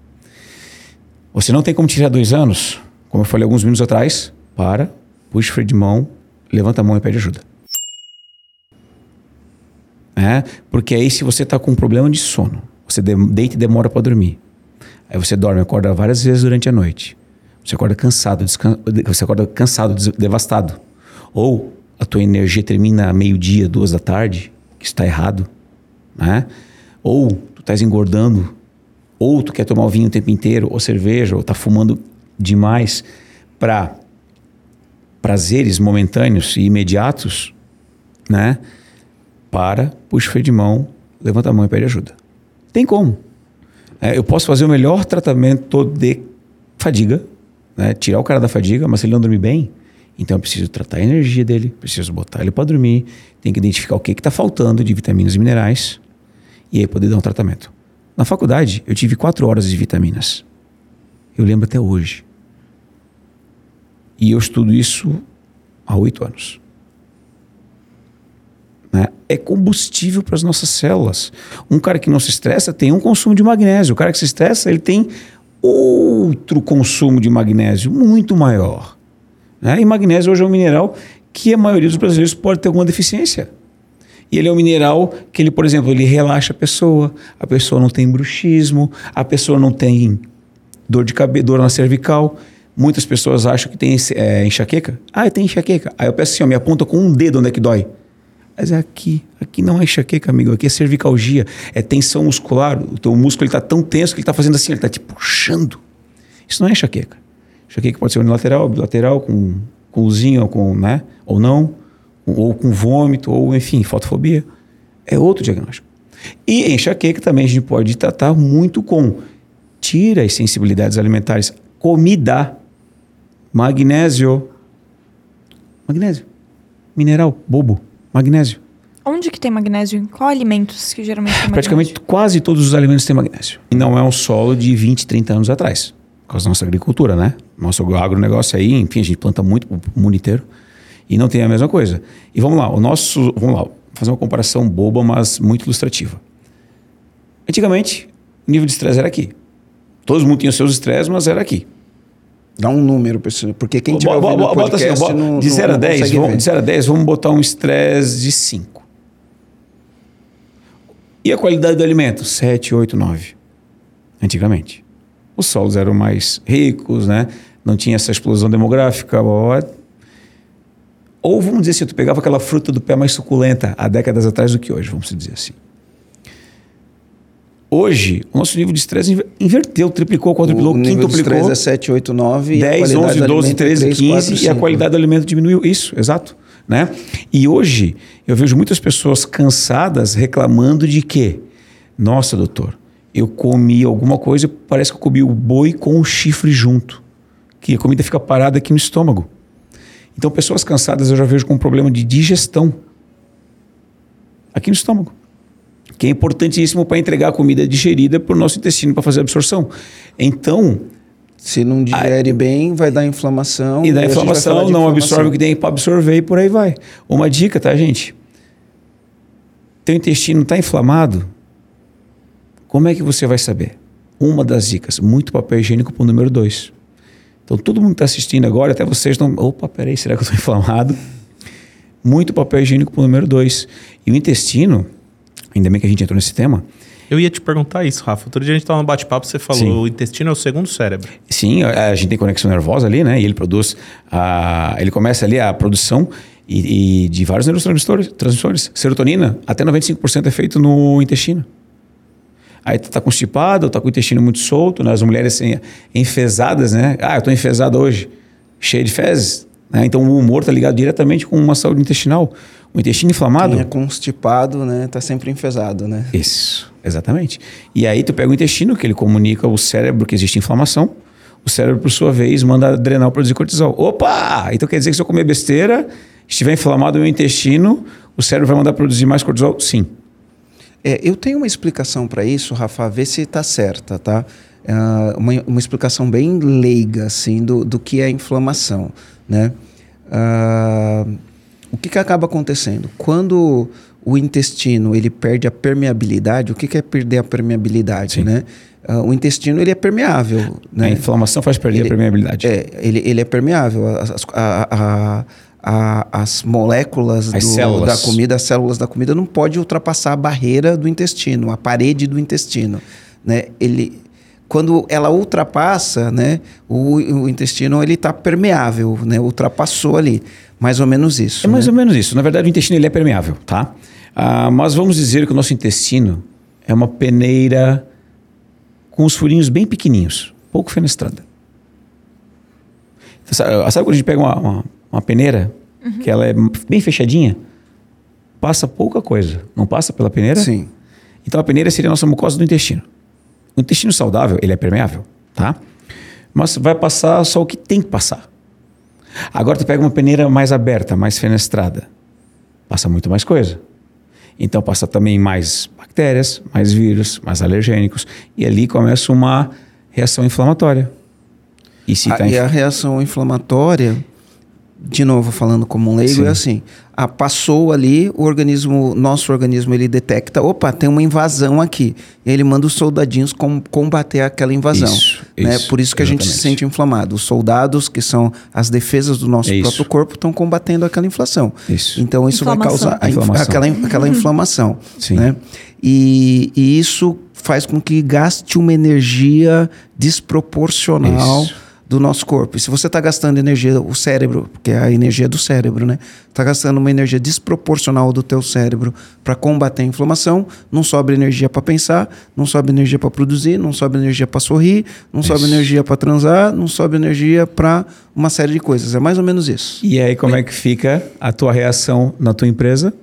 Você não tem como tirar dois anos, como eu falei alguns minutos atrás, para, puxa o freio de mão, levanta a mão e pede ajuda. Né? Porque aí, se você está com um problema de sono, você de- deita e demora para dormir. Aí você dorme, acorda várias vezes durante a noite. Você acorda cansado, você acorda cansado, devastado. Ou a tua energia termina meio-dia, duas da tarde, que está errado, né? Ou tu estás engordando, ou tu quer tomar vinho o tempo inteiro, ou cerveja, ou tá fumando demais para prazeres momentâneos e imediatos, né? Para, puxa o freio de mão, levanta a mão e pede ajuda. Tem como. É, eu posso fazer o melhor tratamento de fadiga, né? tirar o cara da fadiga, mas se ele não dormir bem, então eu preciso tratar a energia dele, preciso botar ele para dormir, tem que identificar o que está faltando de vitaminas e minerais e aí poder dar um tratamento. Na faculdade, eu tive quatro horas de vitaminas. Eu lembro até hoje. E eu estudo isso há oito anos. Né? É combustível para as nossas células. Um cara que não se estressa tem um consumo de magnésio. O cara que se estressa, ele tem outro consumo de magnésio muito maior. Né? E magnésio hoje é um mineral que a maioria dos brasileiros pode ter alguma deficiência. E ele é um mineral que ele, por exemplo, ele relaxa a pessoa, a pessoa não tem bruxismo, a pessoa não tem dor de cabeça, dor na cervical. Muitas pessoas acham que tem é, enxaqueca. Ah, tenho enxaqueca. Aí eu peço assim, ó, me aponta com um dedo onde é que dói. Mas é aqui. Aqui não é enxaqueca, amigo. Aqui é cervicalgia. É tensão muscular. O teu músculo está tão tenso que ele está fazendo assim, ele está te puxando. Isso não é enxaqueca. Enxaqueca pode ser unilateral, bilateral, com, com luzinha, com, né? ou não, ou com vômito, ou enfim, fotofobia. É outro diagnóstico. E enxaqueca também a gente pode tratar muito com tira as sensibilidades alimentares. Comida, magnésio. Magnésio. Mineral, bobo magnésio. Onde que tem magnésio? Em qual alimentos que geralmente tem Praticamente magnésio? quase todos os alimentos têm magnésio. E não é um solo de 20, 30 anos atrás. Por causa da nossa agricultura, né? Nosso agronegócio aí, enfim, a gente planta muito o mundo inteiro. E não tem a mesma coisa. E vamos lá, o nosso. Vamos lá, fazer uma comparação boba, mas muito ilustrativa. Antigamente, o nível de estresse era aqui. Todo mundo tinha os seus estresses, mas era aqui. Dá um número, pessoal, porque quem tiver ouvindo bota assim, podcast bo- não, de não- 0 a não 10, consegue vamos, de 0 a 10, vamos botar um estresse de 5. E a qualidade do alimento? 7, 8, 9. Antigamente. Os solos eram mais ricos, né? Não tinha essa explosão demográfica. Ou vamos dizer assim, tu pegava aquela fruta do pé mais suculenta há décadas atrás do que hoje, vamos dizer assim. Hoje, o nosso nível de estresse inver- inverteu, triplicou, quadruplicou, o nível de quintuplicou. estresse é 7, 8, 9 e a 10, qualidade 11, do 12, alimento é 13, 3, 15 4, e a 5. qualidade do alimento diminuiu. Isso, exato. Né? E hoje eu vejo muitas pessoas cansadas reclamando de que, nossa, doutor, eu comi alguma coisa, parece que eu comi o boi com o chifre junto. Que a comida fica parada aqui no estômago. Então, pessoas cansadas eu já vejo com um problema de digestão aqui no estômago. Que é importantíssimo para entregar a comida digerida para o nosso intestino para fazer a absorção. Então, Se não digere bem, vai dar inflamação. e a falar inflamação, não absorve inflamação. o que tem para absorver e por aí vai. Uma dica, tá, gente? Teu intestino está inflamado? Como é que você vai saber? Uma das dicas, muito papel higiênico para o número dois. Então, todo mundo que está assistindo agora, até vocês estão. Opa, peraí, será que eu estou inflamado? Muito papel higiênico para o número dois. E o intestino, ainda bem que a gente entrou nesse tema, Eu ia te perguntar isso, Rafa. Outro dia a gente tava no bate-papo, você falou Sim. o intestino é o segundo cérebro. Sim, a, a gente tem conexão nervosa ali, né? E ele produz, a, ele começa ali a produção e, e de vários neurotransmissores, transmissores. Serotonina, até 95% é feito no intestino. Aí tu tá constipado, tá com o intestino muito solto, né? As mulheres assim, enfesadas, né? Ah, eu tô enfesada hoje, cheia de fezes. Né? Então o humor tá ligado diretamente com uma saúde intestinal. O intestino inflamado... Quem é constipado, né? Tá sempre enfesado, né? Isso, exatamente. E aí tu pega o intestino, que ele comunica ao cérebro que existe inflamação. O cérebro, por sua vez, manda adrenal produzir cortisol. Opa! Então quer dizer que se eu comer besteira, estiver inflamado o meu intestino, o cérebro vai mandar produzir mais cortisol? Sim. É, eu tenho uma explicação para isso, Rafa, vê se está certa, tá? Ah, uma, uma explicação bem leiga, assim, do, do que é inflamação, né? Ah, o que, que acaba acontecendo? Quando o intestino ele perde a permeabilidade, o que, que é perder a permeabilidade, Sim. né? Ah, o intestino ele é permeável, né? A inflamação faz perder Ele- a permeabilidade. É, ele, ele é permeável. As, a- a- a- as moléculas As do- da comida, as células da comida não pode ultrapassar a barreira do intestino, a parede do intestino. Né? Ele, quando ela ultrapassa, né, o, o intestino ele está permeável, né? ultrapassou ali. Mais ou menos isso. É mais né? ou menos isso. Na verdade, o intestino ele é permeável, tá? Ah, mas vamos dizer que o nosso intestino é uma peneira com os furinhos bem pequenininhos, pouco fenestrada. Então, Sabe, sabe quando a gente pega uma, uma, uma peneira, que ela é bem fechadinha? Passa pouca coisa. Não passa pela peneira? Sim. Então a peneira seria a nossa mucosa do intestino. O intestino saudável, ele é permeável, tá? Mas vai passar só o que tem que passar. Agora tu pega uma peneira mais aberta, mais fenestrada. Passa muito mais coisa. Então passa também mais bactérias, mais vírus, mais alergênicos. E ali começa uma reação inflamatória. E, se a, tá inf... e a reação inflamatória, de novo falando como um leigo, Sim. é assim: ah, passou ali, o organismo, nosso organismo, ele detecta, opa, tem uma invasão aqui. E aí ele manda os soldadinhos com, combater aquela invasão. Isso, né? Isso, Por isso que exatamente. a gente se sente inflamado. Os soldados, que são as defesas do nosso é próprio corpo, estão combatendo aquela inflação. Isso. Então isso vai causar a, aquela, aquela inflamação. Sim. Né? E, e isso faz com que gaste uma energia desproporcional. Do nosso corpo. E se você está gastando energia, o cérebro, que é a energia do cérebro, né? Está gastando uma energia desproporcional do teu cérebro para combater a inflamação, não sobra energia para pensar, não sobra energia para produzir, não sobra energia para sorrir, não isso. sobra energia para transar, não sobra energia para uma série de coisas. É mais ou menos isso. E aí como é que fica a tua reação na tua empresa?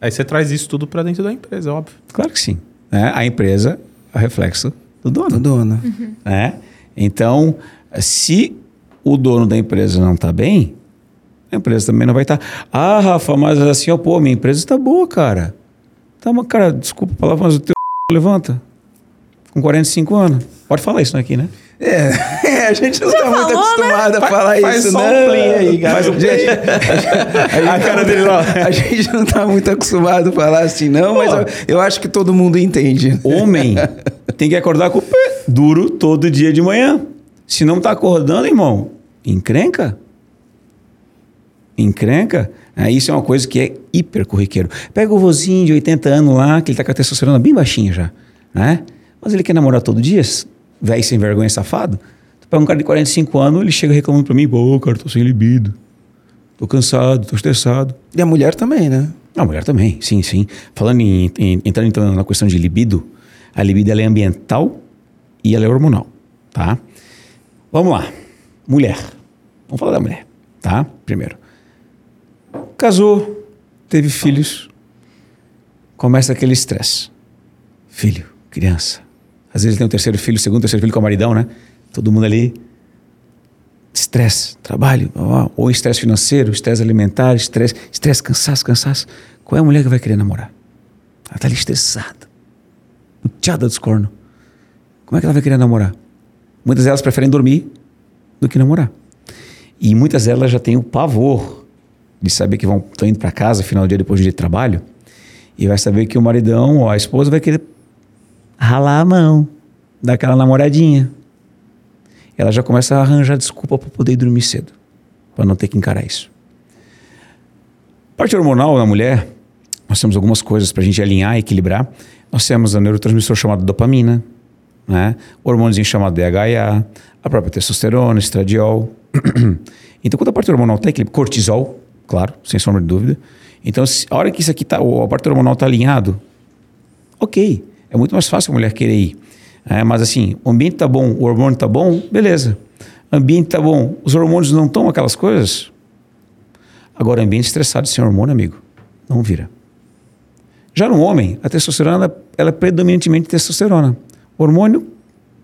Aí você traz isso tudo para dentro da empresa, óbvio. Claro que sim. É, a empresa é o reflexo do dono. Do dono. Uhum. É? Então, se o dono da empresa não está bem, a empresa também não vai estar. Tá. Ah, Rafa, mas assim, ó, pô, minha empresa está boa, cara. Tá, mas, cara, desculpa a palavra, mas o teu levanta. Com 45 anos. Pode falar isso aqui, né? É, é, a gente não está muito né? acostumado né? a falar faz, isso, faz né? Faz um aí, cara. Faz um gente, a, a, cara dele lá. A gente não está muito acostumado a falar assim, não, Pô, mas eu, eu, acho que todo mundo entende. Homem tem que acordar com o pé duro todo dia de manhã. Se não está acordando, irmão, encrenca. Encrenca. É, isso é uma coisa que é hiper corriqueiro. Pega o vozinho de 80 anos lá, que ele está com a testosterona bem baixinha já, né? Mas ele quer namorar todo dia, velho sem vergonha safado. Tu pega um cara de 45 anos, ele chega reclamando para mim, pô, cara, tô sem libido. Tô cansado, tô estressado. E a mulher também, né? A mulher também, sim, sim. Falando em, em entrando então na questão de libido, a libido ela é ambiental e ela é hormonal, tá? Vamos lá. Mulher. Vamos falar da mulher, tá? Primeiro. Casou, teve filhos, começa aquele estresse. Filho, criança. Às vezes tem um terceiro filho, segundo, terceiro filho com o maridão, né? Todo mundo ali. Estresse, trabalho, ou estresse financeiro, estresse alimentar, estresse, estresse, cansaço, cansaço. Qual é a mulher que vai querer namorar? Ela tá ali estressada, luteada dos cornos. Como é que ela vai querer namorar? Muitas delas preferem dormir do que namorar. E muitas delas já têm o pavor de saber que vão estão indo para casa final do dia depois do dia de trabalho e vai saber que o maridão ou a esposa vai querer ralar a mão, dar aquela namoradinha. Ela já começa a arranjar desculpa para poder dormir cedo, para não ter que encarar isso. Parte hormonal na mulher, nós temos algumas coisas para a gente alinhar e equilibrar. Nós temos a neurotransmissor chamado dopamina, né? O hormônio chamado DHA, a própria testosterona, estradiol. então, quando a parte hormonal está equilibrada, cortisol, claro, sem sombra de dúvida. Então, se, a hora que isso aqui tá, a parte hormonal está alinhado, ok, é muito mais fácil a mulher querer ir. É, mas assim, o ambiente está bom, o hormônio está bom, beleza. O ambiente está bom, os hormônios não estão aquelas coisas. Agora, ambiente estressado sem hormônio, amigo, não vira. Já no homem, a testosterona ela, ela é predominantemente testosterona hormônio,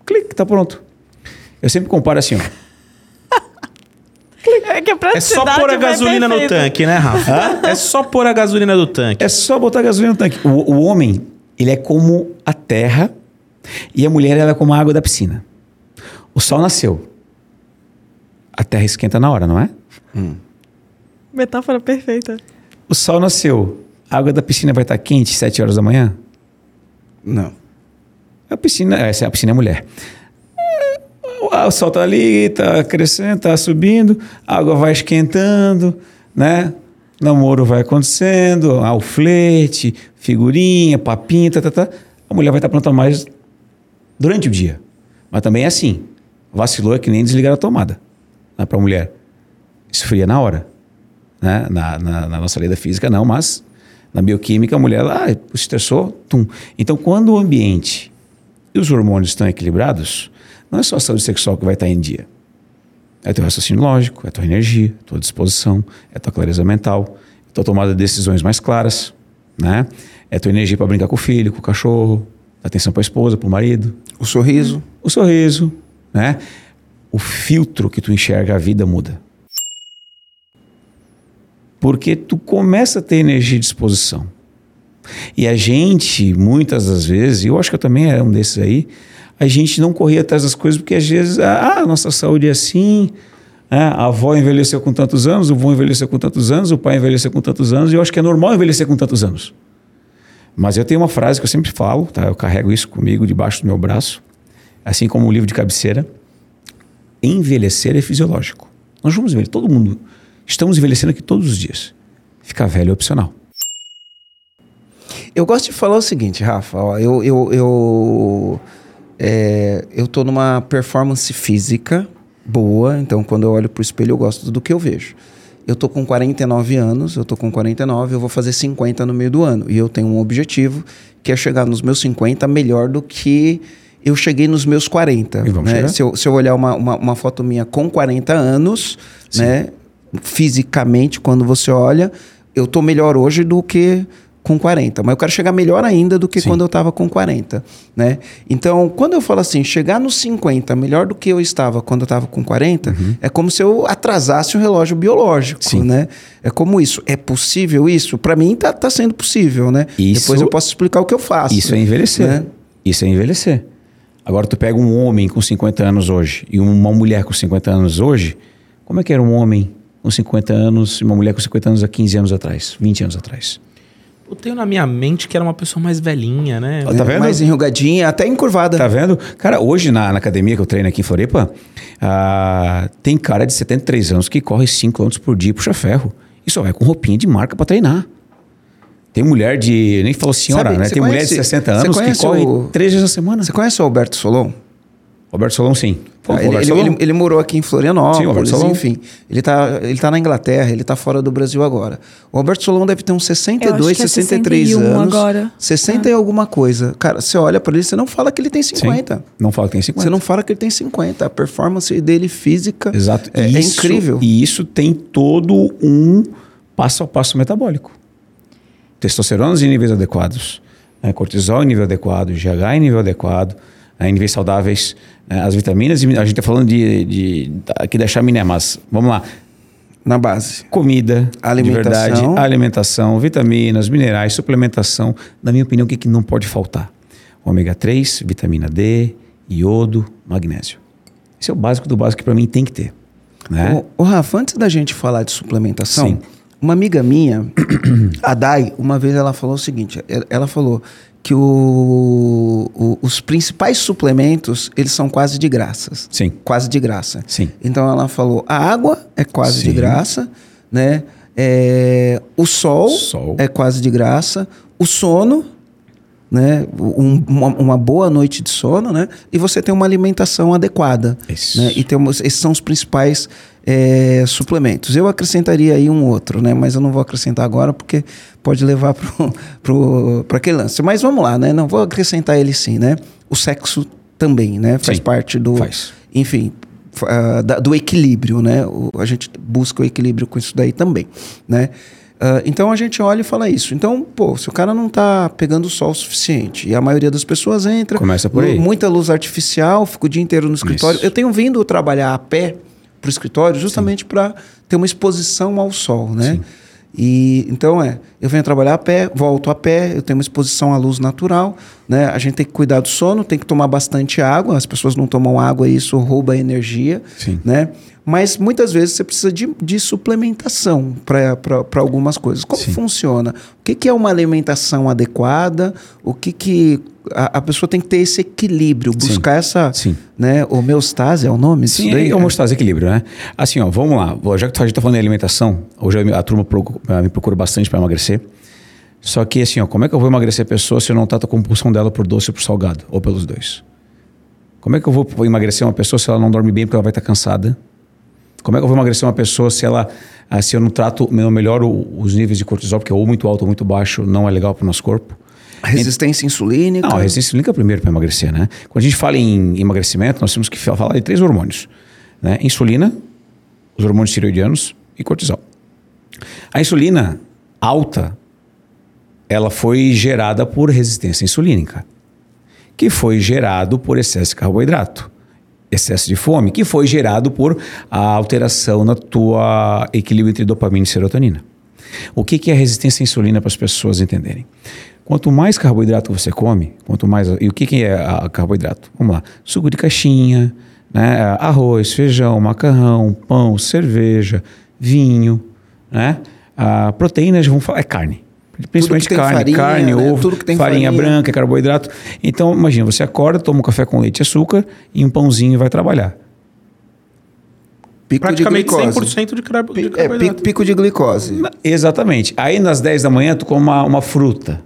clique, tá pronto. Eu sempre comparo assim, ó. É, que é só pôr a gasolina no tanque, né, Rafa? é só pôr a gasolina no tanque. É só botar a gasolina no tanque. O, o homem, ele é como a terra e a mulher ela é como a água da piscina. O sol nasceu. A terra esquenta na hora, não é? Hum. Metáfora perfeita. O sol nasceu. A água da piscina vai estar quente às 7 horas da manhã? Não. A piscina, essa é a piscina é mulher. O sol tá ali, tá crescendo, tá subindo, a água vai esquentando, né? Namoro vai acontecendo, ah, o flete, figurinha, papinha, tá, tá, tá. A mulher vai estar tá pronta mais durante o dia. Mas também é assim. Vacilou é que nem desligar a tomada. Né, Para a mulher. Esfria na hora. Né? Na, na, na, nossa lei da física, não, mas na bioquímica, a mulher, ah, estressou, tum. Então, quando o ambiente e os hormônios estão equilibrados, não é só a saúde sexual que vai estar em dia. É teu raciocínio lógico, é tua energia, é tua disposição, é tua clareza mental, é tua tomada de decisões mais claras, né? É tua energia para brincar com o filho, com o cachorro, atenção para a esposa, para o marido. O sorriso. O sorriso, né? O filtro que tu enxerga a vida muda. Porque tu começa a ter energia e disposição. E a gente, muitas das vezes, eu acho que eu também era um desses aí, a gente não corria atrás das coisas porque às vezes, ah, a nossa saúde é assim, é, a avó envelheceu com tantos anos, o avô envelheceu com tantos anos, o pai envelheceu com tantos anos, e eu acho que é normal envelhecer com tantos anos. Mas eu tenho uma frase que eu sempre falo, tá? eu carrego isso comigo debaixo do meu braço, assim como o livro de cabeceira: envelhecer é fisiológico. Nós vamos envelhecer, todo mundo. Estamos envelhecendo aqui todos os dias. Ficar velho é opcional. Eu gosto de falar o seguinte, Rafa. Ó, eu, eu, eu, é, eu tô numa performance física boa, então quando eu olho pro espelho eu gosto do que eu vejo. Eu tô com 49 anos, eu tô com 49, eu vou fazer 50 no meio do ano. E eu tenho um objetivo que é chegar nos meus 50 melhor do que eu cheguei nos meus 40. E vamos né? Se, eu, se eu olhar uma, uma, uma foto minha com 40 anos, Sim. né? Fisicamente, quando você olha, eu tô melhor hoje do que com 40. Mas eu quero chegar melhor ainda do que Sim. quando eu estava com 40, né? Então, quando eu falo assim, chegar nos 50 melhor do que eu estava quando eu estava com 40, é como se eu atrasasse o relógio biológico, Uhum. Sim. né? É como isso. É possível isso? Para mim tá, tá sendo possível, né? Isso- Depois eu posso explicar o que eu faço. Isso é envelhecer. Né? Isso é envelhecer. Agora, tu pega um homem com 50 anos hoje e uma mulher com 50 anos hoje, como é que era um homem com 50 anos e uma mulher com 50 anos há 15 anos atrás, 20 anos atrás? Eu tenho na minha mente que era uma pessoa mais velhinha, né? Tá vendo? Mais enrugadinha, até encurvada. Tá vendo? Cara, hoje na, na academia que eu treino aqui em Floripa, ah, tem cara de 73 anos que corre 5 km por dia e puxa ferro. E só vai com roupinha de marca pra treinar. Tem mulher de. Nem falou senhora, Sabe, né? Tem mulher de conhece- 60 você anos que conhece corre o- três vezes na semana. Você conhece o Alberto Solon? Roberto Solon, sim. Pô, Ah, ele, ele- ele- ele morou aqui em Sim, Florianópolis, Solon. enfim. Ele tá, ele tá na Inglaterra, ele tá fora do Brasil agora. O Alberto Solon deve ter uns 62, Eu acho que é 63 61 anos. agora. 60 e alguma coisa. Cara, você olha pra ele, você não fala que ele tem 50. Sim. Não fala que tem 50. Você não fala que ele tem 50. A performance dele física Exato. é, é isso- incrível. E isso tem todo um passo a passo metabólico. Testosterona em níveis adequados, né, cortisol em nível adequado, GH em nível adequado, em níveis saudáveis, né, as vitaminas. min- A gente está falando de, de, aqui da chaminé, mas vamos lá. Na base. Comida, Alimentação. de verdade, alimentação, vitaminas, minerais, suplementação. Na minha opinião, o que, que não pode faltar? Ômega 3, vitamina D, iodo, magnésio. Esse é o básico do básico que para mim tem que ter. Né? Ô, ô, Rafa, antes da gente falar de suplementação, Sim. uma amiga minha, a Dai, uma vez ela falou o seguinte: ela falou que o- o- os principais suplementos eles são quase de graça. Sim. Quase de graça. Sim. Então ela falou: a água é quase de Sim. graça, né? É, o sol, Sol. é quase de graça, o sono, né? Um- uma, uma boa noite de sono, né? E você tem uma alimentação adequada. Isso. Né? E temos, esses são os principais é, suplementos. Eu acrescentaria aí um outro, né? Mas eu não vou acrescentar agora porque pode levar para aquele lance. Mas vamos lá, né? Não vou acrescentar ele sim, né? O sexo também, né? Faz Sim, parte do. faz. Enfim, ah, da- do equilíbrio, né? O- a gente busca o equilíbrio com isso daí também, né? Ah, então a gente olha e fala isso. Então, pô, se o cara não tá pegando sol o suficiente e a maioria das pessoas entra, Começa por aí. muita luz artificial, fica o dia inteiro no escritório. Isso. Eu tenho vindo trabalhar a pé para o escritório justamente para ter uma exposição ao sol, né? Sim. E então é, eu venho trabalhar a pé, volto a pé, eu tenho uma exposição à luz natural, né? A gente tem que cuidar do sono, tem que tomar bastante água. As pessoas não tomam água e isso rouba energia, Sim. né? Mas muitas vezes você precisa de, de suplementação para algumas coisas. Como Sim. funciona? O que, que é uma alimentação adequada? O que, que a, a pessoa tem que ter esse equilíbrio, Sim. buscar essa Sim. né, homeostase é o nome Sim, daí? é homeostase equilíbrio, né? Assim, ó, vamos lá. Já que a gente tá falando de alimentação, hoje a turma procu- eh, me procura bastante para emagrecer. Só que, assim, ó, como é que eu vou emagrecer a pessoa se eu não trato a compulsão dela por doce ou por salgado? Ou pelos dois? Como é que eu vou emagrecer uma pessoa se ela não dorme bem porque ela vai estar cansada? Como é que eu vou emagrecer uma pessoa se ela ah, se eu não trato eu melhoro o- os níveis de cortisol, porque ou muito alto ou muito baixo não é legal para o nosso corpo? Resistência insulínica. Não, a resistência insulínica é primeiro para emagrecer, né? Quando a gente fala em emagrecimento, nós temos que fa- falar de três hormônios, né? Insulina, os hormônios tireoidianos e cortisol. A insulina alta, ela foi gerada por resistência insulínica, que foi gerado por excesso de carboidrato, excesso de fome, que foi gerado por a alteração na tua equilíbrio entre dopamina e serotonina. O que que é resistência à insulina para as pessoas entenderem? Quanto mais carboidrato você come, quanto mais. E o que, que é a carboidrato? Vamos lá: suco de caixinha, né? arroz, feijão, macarrão, pão, cerveja, vinho, né? A proteínas, vamos falar, é carne. Principalmente carne, farinha, carne, né? ovo, farinha, farinha, branca, carboidrato. Então, imagina, você acorda, toma um café com leite e açúcar e um pãozinho e vai trabalhar. Pico Praticamente de glicose. 100% de, carbo, de carboidrato. É, pico, pico, de glicose. Exatamente. Aí, nas 10 da manhã, tu come uma, uma fruta.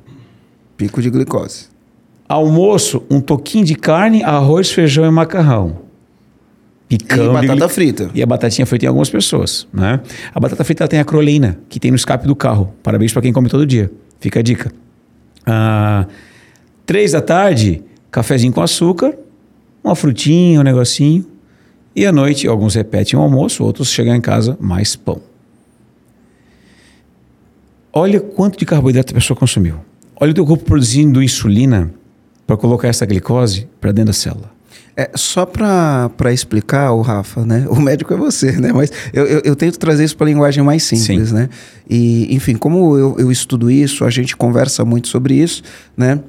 Pico de glicose. Almoço, um toquinho de carne, arroz, feijão e macarrão. Picão e batata frita. E a batatinha frita em algumas pessoas, né? A batata frita tem a croleína, que tem no escape do carro. Parabéns para quem come todo dia. Fica a dica. Ah, três da tarde, cafezinho com açúcar, uma frutinha, um negocinho. E à noite, alguns repetem o almoço, outros chegam em casa, mais pão. Olha quanto de carboidrato a pessoa consumiu. Olha o teu corpo produzindo insulina para colocar essa glicose para dentro da célula. É, só para explicar, o Rafa, né? O médico é você, né? Mas eu, eu, eu tento trazer isso para a linguagem mais simples, Sim. né? E, enfim, como eu, eu estudo isso, a gente conversa muito sobre isso, né?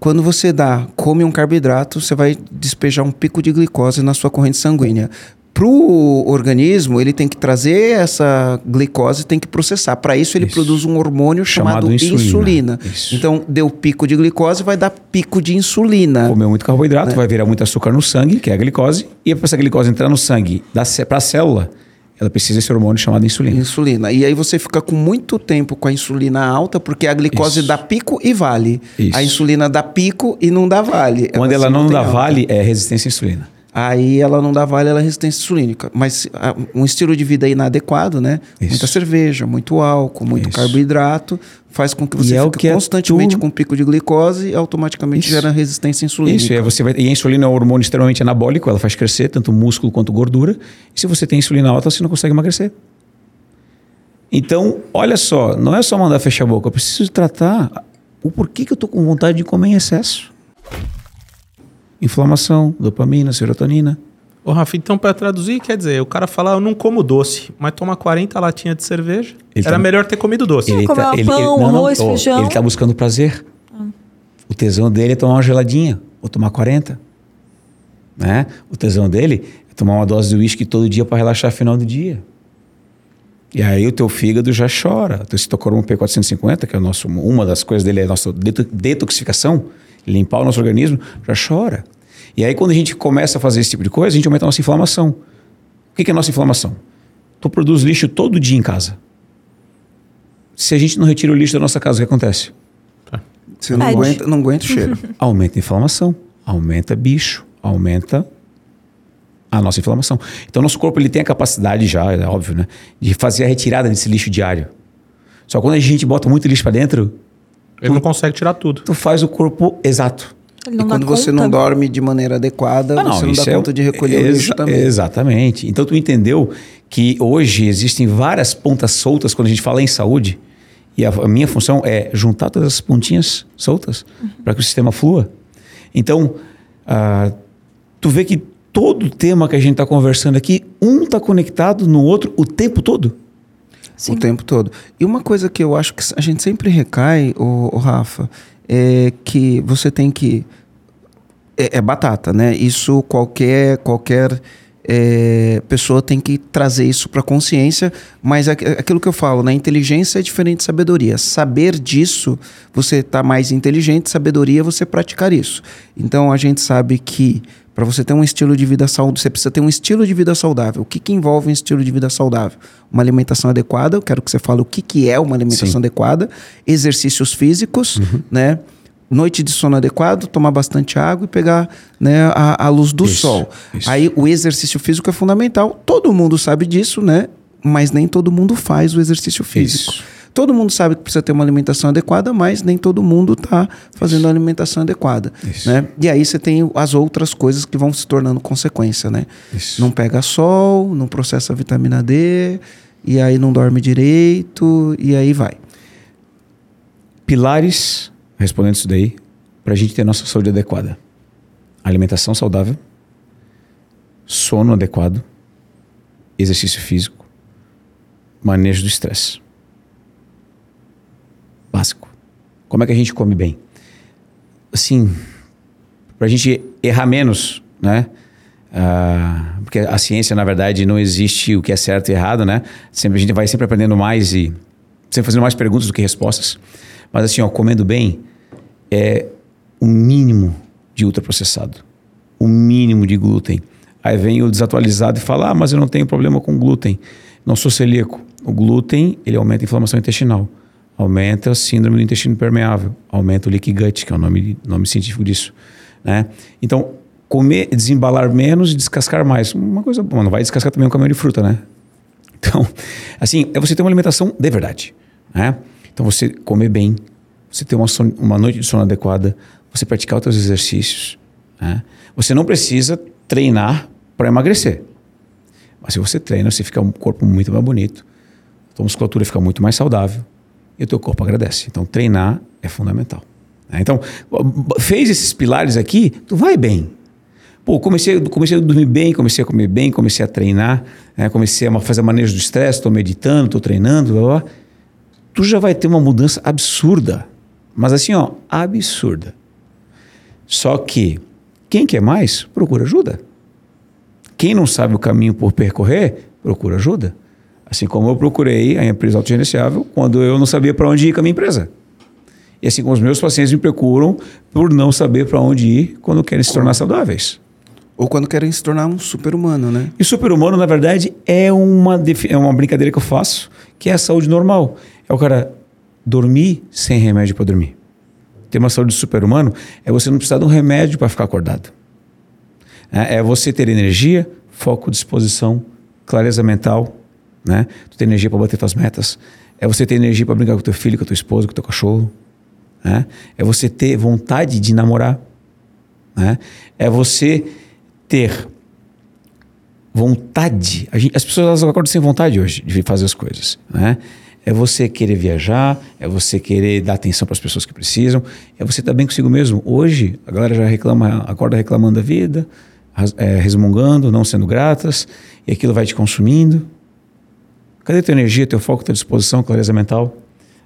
Quando você dá, come um carboidrato, você vai despejar um pico de glicose na sua corrente sanguínea para o organismo, ele tem que trazer essa glicose, tem que processar. Para isso, ele isso. produz um hormônio chamado, chamado insulina. insulina. Então, deu pico de glicose, vai dar pico de insulina. Comeu muito carboidrato, né? vai virar muito açúcar no sangue, que é a glicose. E para essa glicose entrar no sangue, para a célula, ela precisa desse hormônio chamado insulina. Insulina. E aí você fica com muito tempo com a insulina alta, porque a glicose Isso. dá pico e vale. Isso. A insulina dá pico e não dá vale. Quando ela, ela não, não dá alta. vale, é resistência à insulina aí ela não dá vale, ela é resistência insulínica. Mas um estilo de vida inadequado, né? Isso. Muita cerveja, muito álcool, muito Isso. carboidrato, faz com que você e fique é constantemente é tu... com pico de glicose e automaticamente Isso. gera resistência insulínica. Isso, é, você vai... e a insulina é um hormônio extremamente anabólico, ela faz crescer tanto músculo quanto gordura. E se você tem insulina alta, você não consegue emagrecer. Então, olha só, não é só mandar fechar a boca, eu preciso tratar o porquê que eu estou com vontade de comer em excesso inflamação, dopamina, serotonina. Ô, Rafa, então para traduzir, quer dizer, o cara fala, eu não como doce, mas toma 40 latinhas de cerveja. Ele Era tá... melhor ter comido doce. Ele tá, ele, pão, ele, não, não, arroz, feijão. Ele está buscando prazer. Hum. O tesão dele é tomar uma geladinha, ou tomar 40. Né? O tesão dele é tomar uma dose de uísque todo dia para relaxar no final do dia. E aí o teu fígado já chora. O teu citocromo P450, que é o nosso, uma das coisas dele é a nossa detoxificação, limpar o nosso organismo, já chora. E aí, quando a gente começa a fazer esse tipo de coisa, a gente aumenta a nossa inflamação. O que é a nossa inflamação? Tu produz lixo todo dia em casa. Se a gente não retira o lixo da nossa casa, o que acontece? Tá. Você não aguenta, não aguenta o cheiro. aumenta a inflamação, aumenta bicho, aumenta a nossa inflamação. Então, nosso corpo ele tem a capacidade já, é óbvio, né? De fazer a retirada desse lixo diário. Só quando a gente bota muito lixo para dentro, ele tu, não consegue tirar tudo. Tu faz o corpo exato. E quando você não dorme de maneira adequada, ah, não, você não dá é, conta de recolher o lixo também. Exatamente. Então tu entendeu que hoje existem várias pontas soltas quando a gente fala em saúde. E a, a minha função é juntar todas as pontinhas soltas uhum. para que o sistema flua. Então, uh, tu vê que todo tema que a gente está conversando aqui, um está conectado no outro o tempo todo. Sim. o tempo todo. E uma coisa que eu acho que a gente sempre recai, o, Rafa, é que você tem que é, é batata, né? Isso qualquer qualquer é, pessoa tem que trazer isso para consciência, mas é, é aquilo que eu falo, né? Inteligência é diferente de sabedoria. Saber disso, você está mais inteligente, sabedoria, você praticar isso. Então a gente sabe que para você ter um estilo de vida saudável, você precisa ter um estilo de vida saudável. O que, que envolve um estilo de vida saudável? Uma alimentação adequada, eu quero que você fale o que, que é uma alimentação Sim. adequada, exercícios físicos, uhum. né? Noite de sono adequado, tomar bastante água e pegar né, a, a luz do isso, sol. Isso. Aí o exercício físico é fundamental. Todo mundo sabe disso, né? Mas nem todo mundo faz o exercício físico. Isso. Todo mundo sabe que precisa ter uma alimentação adequada, mas nem todo mundo está fazendo a alimentação adequada. Isso. Né? E aí você tem as outras coisas que vão se tornando consequência. Né? Isso. Não pega sol, não processa vitamina D, e aí não dorme direito, e aí vai. Pilares, respondendo isso daí, para a gente ter nossa saúde adequada: alimentação saudável, sono adequado, exercício físico, manejo do estresse básico. Como é que a gente come bem? Assim, para a gente errar menos, né? Ah, porque a ciência, na verdade, não existe o que é certo e errado, né? Sempre, a gente vai sempre aprendendo mais e sempre fazendo mais perguntas do que respostas. Mas assim, ó, comendo bem é o mínimo de ultraprocessado, o mínimo de glúten. Aí vem o desatualizado e fala, ah, mas eu não tenho problema com glúten, não sou celíaco. O glúten, ele aumenta a inflamação intestinal, aumenta a síndrome do intestino permeável, aumenta o leaky gut, que é o nome, nome científico disso. Né? Então, comer, desembalar menos e descascar mais. Uma coisa boa, não vai descascar também um caminhão de fruta, né? Então, assim, é você ter uma alimentação de verdade, né? Então, você comer bem, você ter uma, son, uma noite de sono adequada, você praticar os seus exercícios, né? Você não precisa treinar para emagrecer. Mas se você treina, você fica um corpo muito mais bonito, a tua musculatura fica muito mais saudável e o teu corpo agradece. Então, treinar é fundamental. Né? Então, fez esses pilares aqui, tu vai bem. Pô, comecei, comecei a dormir bem, comecei a comer bem, comecei a treinar, né? comecei a fazer manejo do estresse, estou meditando, estou treinando, blá, blá. tu já vai ter uma mudança absurda. Mas assim, ó, absurda. Só que quem quer mais, procura ajuda. Quem não sabe o caminho por percorrer, procura ajuda. Assim como eu procurei a empresa autogerenciável quando eu não sabia para onde ir com a minha empresa. E assim como os meus pacientes me procuram por não saber para onde ir quando querem se tornar saudáveis. Ou quando querem se tornar um super-humano, né? E super-humano, na verdade, é uma, é uma brincadeira que eu faço, que é a saúde normal. É o cara dormir sem remédio para dormir. Ter uma saúde super-humano é você não precisar de um remédio para ficar acordado. É, é você ter energia, foco, disposição, clareza mental, né? Tu ter energia para bater tuas metas. É você ter energia para brincar com teu filho, com tua esposa, com teu cachorro. Né? É você ter vontade de namorar. Né? É você ter vontade. Gente, as pessoas acordam sem vontade hoje de fazer as coisas. Né? É você querer viajar, é você querer dar atenção para as pessoas que precisam, é você estar bem consigo mesmo. Hoje, a galera já reclama, acorda reclamando da vida, é, resmungando, não sendo gratas, e aquilo vai te consumindo. Cadê tua energia, teu foco, tua disposição, clareza mental?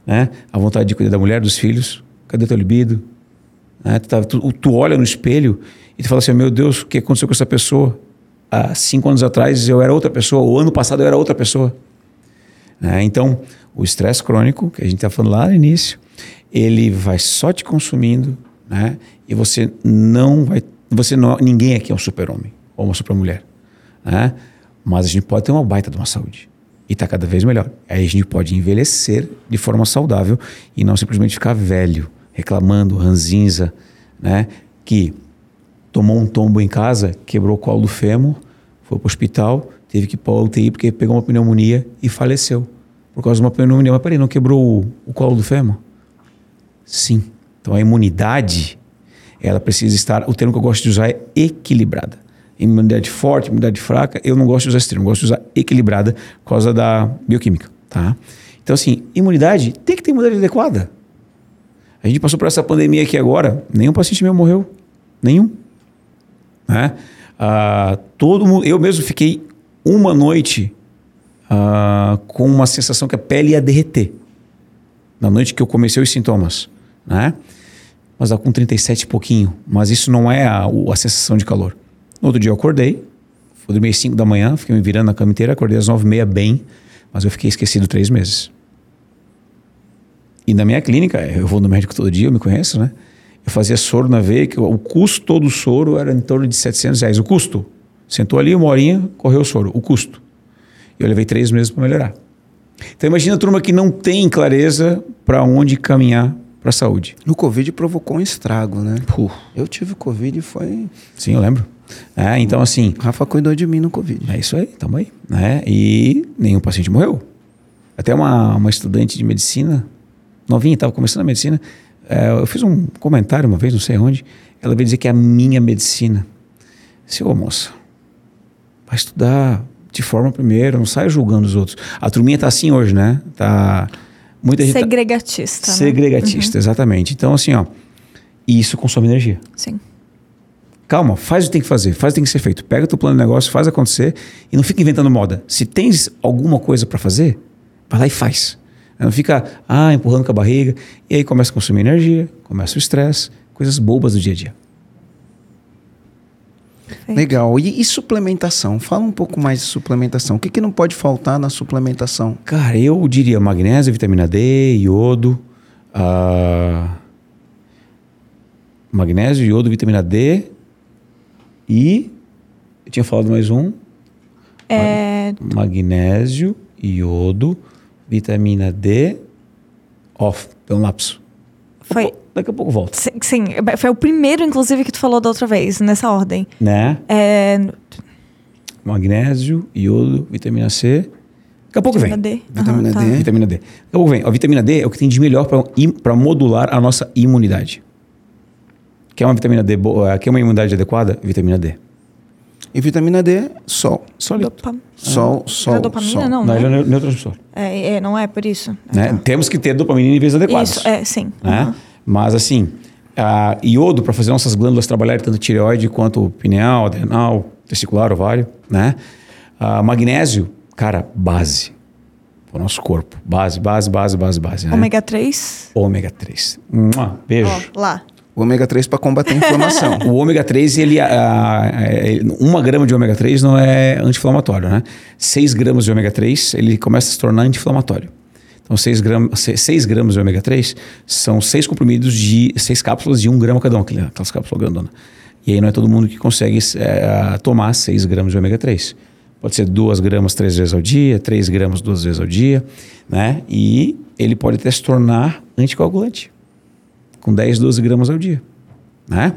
né? A vontade de cuidar da mulher, dos filhos. Cadê teu libido? Né? Tu, tá, tu, tu, olha no espelho e tu fala assim: meu Deus, o que aconteceu com essa pessoa? Há cinco anos atrás eu era outra pessoa, o ano passado eu era outra pessoa. Né? Então, o estresse crônico, que a gente está falando lá no início, ele vai só te consumindo, né? E você não vai. Você não, ninguém aqui é um super-homem ou uma super-mulher. Né? Mas a gente pode ter uma baita de uma saúde e está cada vez melhor. Aí a gente pode envelhecer de forma saudável e não simplesmente ficar velho, reclamando, ranzinza, né? Que tomou um tombo em casa, quebrou o colo do fêmur, foi para o hospital, teve que ir para a UTI porque pegou uma pneumonia e faleceu. Por causa de uma pneumonia. Mas peraí, não quebrou o, o colo do fêmur? Sim. Então a imunidade, ela precisa estar, o termo que eu gosto de usar é equilibrada imunidade forte, imunidade fraca, eu não gosto de usar extremo, eu gosto de usar equilibrada por causa da bioquímica, tá? Então, assim, imunidade tem que ter imunidade adequada. A gente passou por essa pandemia aqui agora, nenhum paciente meu morreu. Nenhum. Né? Ah, todo mundo, eu mesmo fiquei uma noite ah, com uma sensação que a pele ia derreter. Na noite que eu comecei os sintomas. Né? Mas dá com 37 e pouquinho. Mas isso não é a, a sensação de calor. No outro dia eu acordei, fui dormir às 5 da manhã, fiquei me virando na cama inteira, acordei às 9 e meia bem, mas eu fiquei esquecido três meses. E na minha clínica, eu vou no médico todo dia, eu me conheço, né? Eu fazia soro na veia, que o custo todo do soro era em torno de 700 reais. O custo. Sentou ali uma horinha, correu o soro. O custo. Eu levei três meses para melhorar. Então imagina a turma que não tem clareza para onde caminhar para a saúde. O Covid provocou um estrago, né? Puh. Eu tive Covid e foi... Sim, eu lembro. É, então, assim. Rafa cuidou de mim no Covid. É isso aí, tamo aí. Né? E nenhum paciente morreu. Até uma, uma estudante de medicina, novinha, estava começando a medicina. É, eu fiz um comentário uma vez, não sei onde. Ela veio dizer que é a minha medicina. Disse, ô moça, vai estudar de forma primeiro, não sai julgando os outros. A turminha tá assim hoje, né? Tá. Muita gente. Segregatista. Tá... Né? Segregatista, uhum. exatamente. Então, assim, ó. Isso consome energia. Sim. Calma, faz o que tem que fazer, faz o que tem que ser feito. Pega o teu plano de negócio, faz acontecer e não fica inventando moda. Se tens alguma coisa para fazer, vai lá e faz. Não fica, ah, empurrando com a barriga. E aí começa a consumir energia, começa o estresse, coisas bobas do dia a dia. Legal. E, e suplementação? Fala um pouco mais de suplementação. O que, que não pode faltar na suplementação? Cara, eu diria magnésio, vitamina D, iodo. ah, magnésio, iodo, vitamina D. E. Eu tinha falado mais um. É, Magnésio, iodo, vitamina D. Off, deu um lapso. foi, Daqui a pouco volta. sim, sim, foi o primeiro, inclusive, que tu falou da outra vez, nessa ordem. Né? É, Magnésio, iodo, vitamina C. Daqui a pouco vem. vitamina D. Vitamina tá. D. Vitamina D. Daqui a pouco vem. A vitamina D é o que tem de melhor para modular a nossa imunidade. Quer uma vitamina D boa? Quer uma imunidade adequada? Vitamina D. E vitamina D, sol. Solito. Dopa- Sol, sol, Não é dopamina, sol. não, Não, né? ele é neu- neurotransmissor. É, é, não é por isso. Né? Temos que ter dopamina em níveis adequados. Isso, é, sim. né? Aham. Mas assim, a iodo para fazer nossas glândulas trabalharem tanto tireoide quanto pineal, adrenal, testicular, ovário, né? A magnésio, cara, base para o nosso corpo. Base, base, base, base, base. Né? Ômega 3. Ômega 3. Mua, beijo. Ó, lá. O ômega 3 para combater a inflamação. O ômega 3, ele, ah, é, ele- uma grama de ômega 3 não é anti-inflamatório, né? 6 gramas de ômega 3, ele começa a se tornar anti-inflamatório. Então, 6 gramas, 6 gramas de ômega 3 são 6 comprimidos de 6 cápsulas de 1 grama cada um, aquelas cápsulas grandonas. E aí não é todo mundo que consegue é, tomar 6 gramas de ômega 3. Pode ser 2 gramas 3 vezes ao dia, 3 gramas 2 vezes ao dia, né? E ele pode até se tornar anticoagulante com 10, 12 gramas ao dia. Né?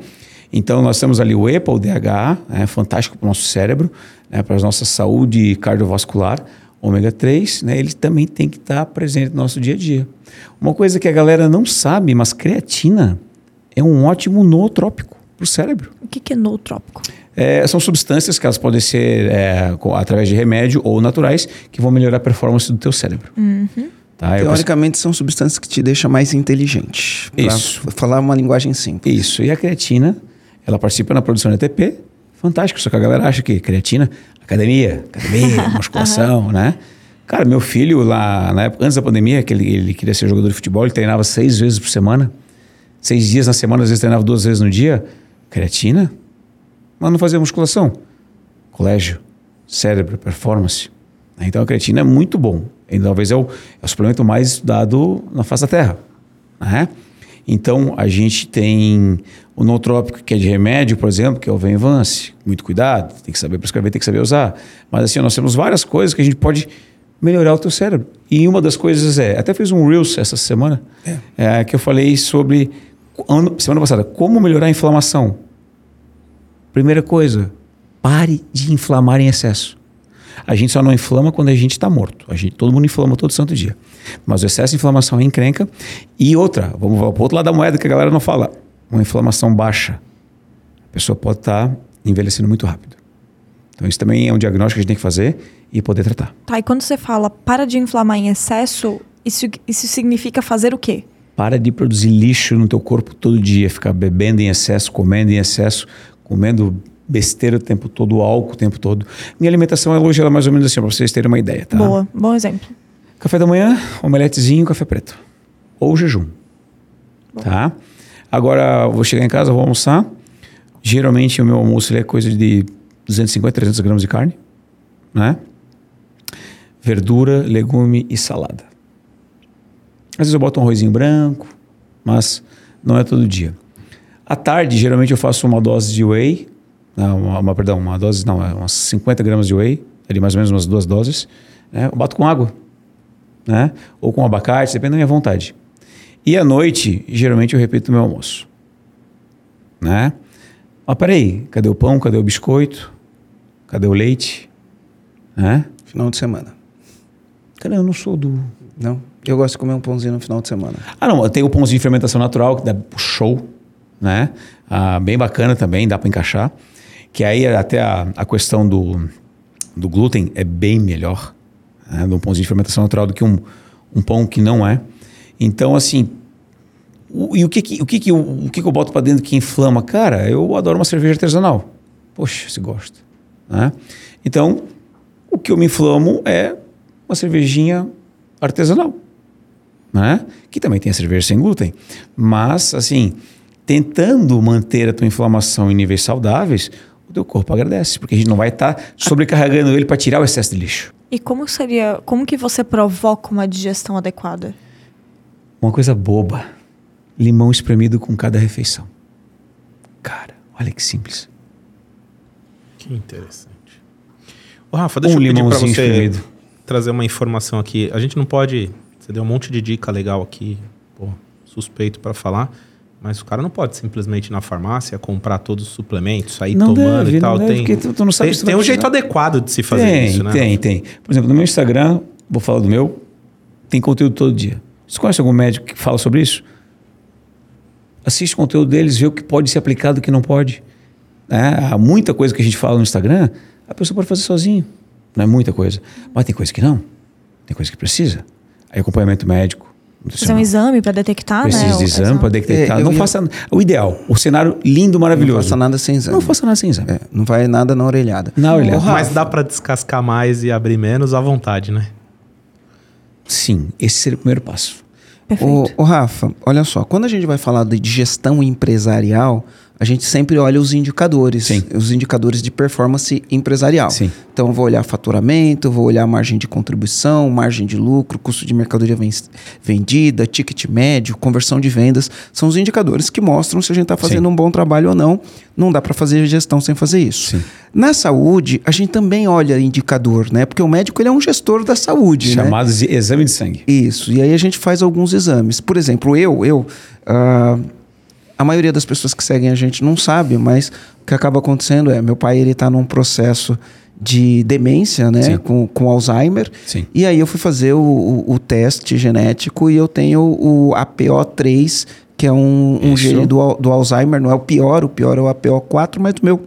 Então, nós temos ali o EPA, o DHA, né, fantástico para o nosso cérebro, né, para a nossa saúde cardiovascular. Ômega 3, né, ele também tem que estar presente no nosso dia a dia. Uma coisa que a galera não sabe, mas creatina é um ótimo nootrópico para o cérebro. O que, que é nootrópico? É, são substâncias que elas podem ser é, através de remédio ou naturais que vão melhorar a performance do teu cérebro. Tá? Teoricamente, são substâncias que te deixam mais inteligente. Isso. falar uma linguagem simples. Isso. E a creatina, ela participa na produção de ATP. Fantástico. Só que a galera acha que creatina, academia, academia, musculação, né? Cara, meu filho lá, na época, antes da pandemia, que ele, ele queria ser jogador de futebol, ele treinava seis vezes por semana. Seis dias na semana, às vezes treinava duas vezes no dia. Creatina? Mas não fazia musculação. Colégio, cérebro, performance. Então a creatina é muito bom. E talvez é o, é o suplemento mais estudado na face da Terra. Né? Então a gente tem o nootrópico que é de remédio, por exemplo, que é o Venvance. Muito cuidado, tem que saber prescrever, tem que saber usar. Mas assim, nós temos várias coisas que a gente pode melhorar o teu cérebro. E uma das coisas é, até fiz um Reels essa semana, é, que eu falei sobre, ano- semana passada, como melhorar a inflamação. Primeira coisa, pare de inflamar em excesso. A gente só não inflama quando a gente está morto. A gente, todo mundo inflama todo santo dia. Mas o excesso de inflamação é encrenca. E outra, vamos para o outro lado da moeda que a galera não fala. Uma inflamação baixa. A pessoa pode estar envelhecendo muito rápido. Então isso também é um diagnóstico que a gente tem que fazer e poder tratar. Tá, e quando você fala para de inflamar em excesso, isso, isso significa fazer o quê? Para de produzir lixo no teu corpo todo dia, ficar bebendo em excesso, comendo em excesso, comendo besteira o tempo todo, álcool o tempo todo. Minha alimentação ela hoje ela é mais ou menos assim, para vocês terem uma ideia, tá? Boa, bom exemplo. Café da manhã, omeletezinho, café preto. Ou jejum. Tá? Agora, vou chegar em casa, vou almoçar. Geralmente, o meu almoço é coisa de 250, 300 gramas de carne. Né? Verdura, legume e salada. Às vezes eu boto um arrozinho branco, mas não é todo dia. À tarde, geralmente eu faço uma dose de whey. Não, uma, uma- perdão, uma dose, não, é umas 50 gramas de whey. Ali mais ou menos umas duas doses. Né? Eu bato com água né? Ou com abacate, depende da minha vontade. E à noite, geralmente eu repito o meu almoço, né? Mas peraí, cadê o pão? Cadê o biscoito? Cadê o leite? Né? Final de semana. Cara, eu não sou do... Não? Eu gosto de comer um pãozinho no final de semana. Ah, não, tem o pãozinho de fermentação natural, que dá show, né? Ah, bem bacana também, dá para encaixar. Que aí até a, a questão do, do glúten é bem melhor, né? Um pãozinho de fermentação natural do que um, um pão que não é. Então, assim, o, e o que que, o que, que, eu, o que, que eu boto para dentro que inflama? Cara, eu adoro uma cerveja artesanal. Poxa, se gosta. Né? Então, o que eu me inflamo é uma cervejinha artesanal. né? Que também tem a cerveja sem glúten. Mas, assim, tentando manter a tua inflamação em níveis saudáveis, teu corpo agradece, porque a gente não vai estar sobrecarregando ele para tirar o excesso de lixo. E como seria, como que você provoca uma digestão adequada? Uma coisa boba. Limão espremido com cada refeição. Cara, olha que simples. Que interessante. Ô, Rafa, deixa Um eu pedir limãozinho você espremido. trazer uma informação aqui. A gente não pode. Você deu um monte de dica legal aqui, pô, suspeito pra falar. Mas o cara não pode simplesmente ir na farmácia comprar todos os suplementos, sair Não tomando deve, e tal. não deve, tem tu- tu não sabe tem, tem um jeito adequado de se fazer tem, isso, né? tem, tem. Por exemplo, no meu Instagram, vou falar do meu, tem conteúdo todo dia. Você conhece algum médico que fala sobre isso? Assiste o conteúdo deles, vê o que pode ser aplicado e o que não pode. né? há muita coisa que a gente fala no Instagram, a pessoa pode fazer sozinho. Não é muita coisa. Mas tem coisa que não. Tem coisa que precisa. Aí acompanhamento médico. Fazer um exame para detectar, né? Precisa de o- exame para detectar. É, não ia- faça o ideal. O cenário lindo, maravilhoso. Não faça nada sem exame. Não faça nada sem exame. É, não vai nada na orelhada. Na orelhada. Rafa, Mas dá pra descascar mais e abrir menos à vontade, né? Sim, esse seria o primeiro passo. Perfeito. Ô, ô, Rafa, olha só, quando a gente vai falar de gestão empresarial, a gente sempre olha os indicadores, Sim. os indicadores de performance empresarial. Sim. Então, vou olhar faturamento, vou olhar margem de contribuição, margem de lucro, custo de mercadoria ven- vendida, ticket médio, conversão de vendas. São os indicadores que mostram se a gente está fazendo Sim. um bom trabalho ou não. Não dá para fazer gestão sem fazer isso. Sim. Na saúde, a gente também olha indicador, né? Porque o médico ele é um gestor da saúde, né? Chamado de exame de sangue. Isso. E aí a gente faz alguns exames. Por exemplo, eu, eu, ah, a maioria das pessoas que seguem a gente não sabe, mas o que acaba acontecendo é, meu pai ele está num processo de demência, né, Sim. com, com Alzheimer. Sim. E aí eu fui fazer o, o, o teste genético e eu tenho o APO3, que é um, um gene do, do Alzheimer, não é o pior, o pior é o APO4, mas o meu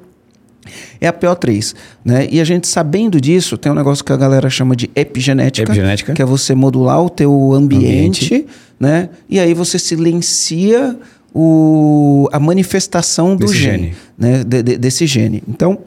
é a PO3, né? E a gente sabendo disso, tem um negócio que a galera chama de epigenética, Epigenética. que é você modular o teu ambiente, Ambiente. né? E aí você silencia o, a manifestação do Desse gene, gene. né? De- de- desse gene. Então,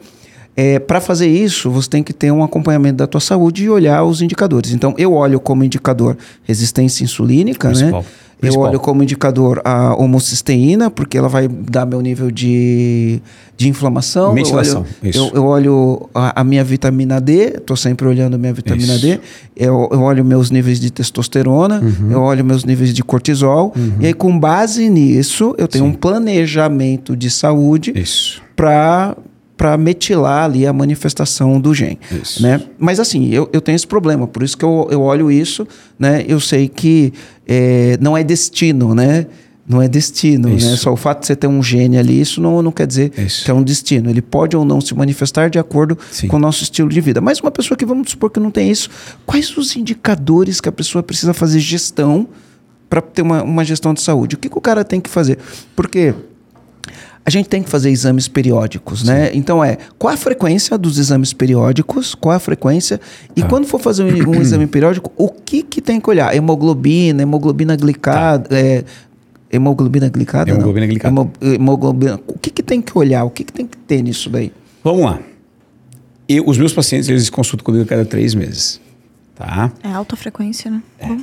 é, para fazer isso, você tem que ter um acompanhamento da tua saúde e olhar os indicadores. Então, eu olho como indicador resistência insulínica, Principal. né? Principal. Eu olho como indicador a homocisteína, porque ela vai dar meu nível de, de inflamação. Metilação, Eu olho, eu, eu olho a, a minha vitamina D, estou sempre olhando a minha vitamina Isso. D. Eu, eu olho meus níveis de testosterona, Uhum. eu olho meus níveis de cortisol. E aí, com base nisso, eu tenho Sim. um planejamento de saúde para para metilar ali a manifestação do gene, Isso. né? Mas assim, eu, eu tenho esse problema, por isso que eu, eu olho isso, né? Eu sei que é, não é destino, né? Não é destino, Isso. né? Só o fato de você ter um gene ali, isso não, não quer dizer Isso. que é um destino. Ele pode ou não se manifestar de acordo Sim. com o nosso estilo de vida. Mas uma pessoa que, vamos supor que não tem isso, quais os indicadores que a pessoa precisa fazer gestão para ter uma, uma gestão de saúde? O que, que o cara tem que fazer? Porque a gente tem que fazer exames periódicos, né? Então é, qual a frequência dos exames periódicos? Qual a frequência? E Tá. quando for fazer um, um exame periódico, o que que tem que olhar? Hemoglobina, hemoglobina glicada, é, hemoglobina glicada? não? Hemoglobina glicada. Hemo- hemoglobina. O que que tem que olhar? O que que tem que ter nisso daí? Vamos lá. Eu, os meus pacientes, eles consultam comigo a cada três meses. Tá? É alta frequência, né? Bom.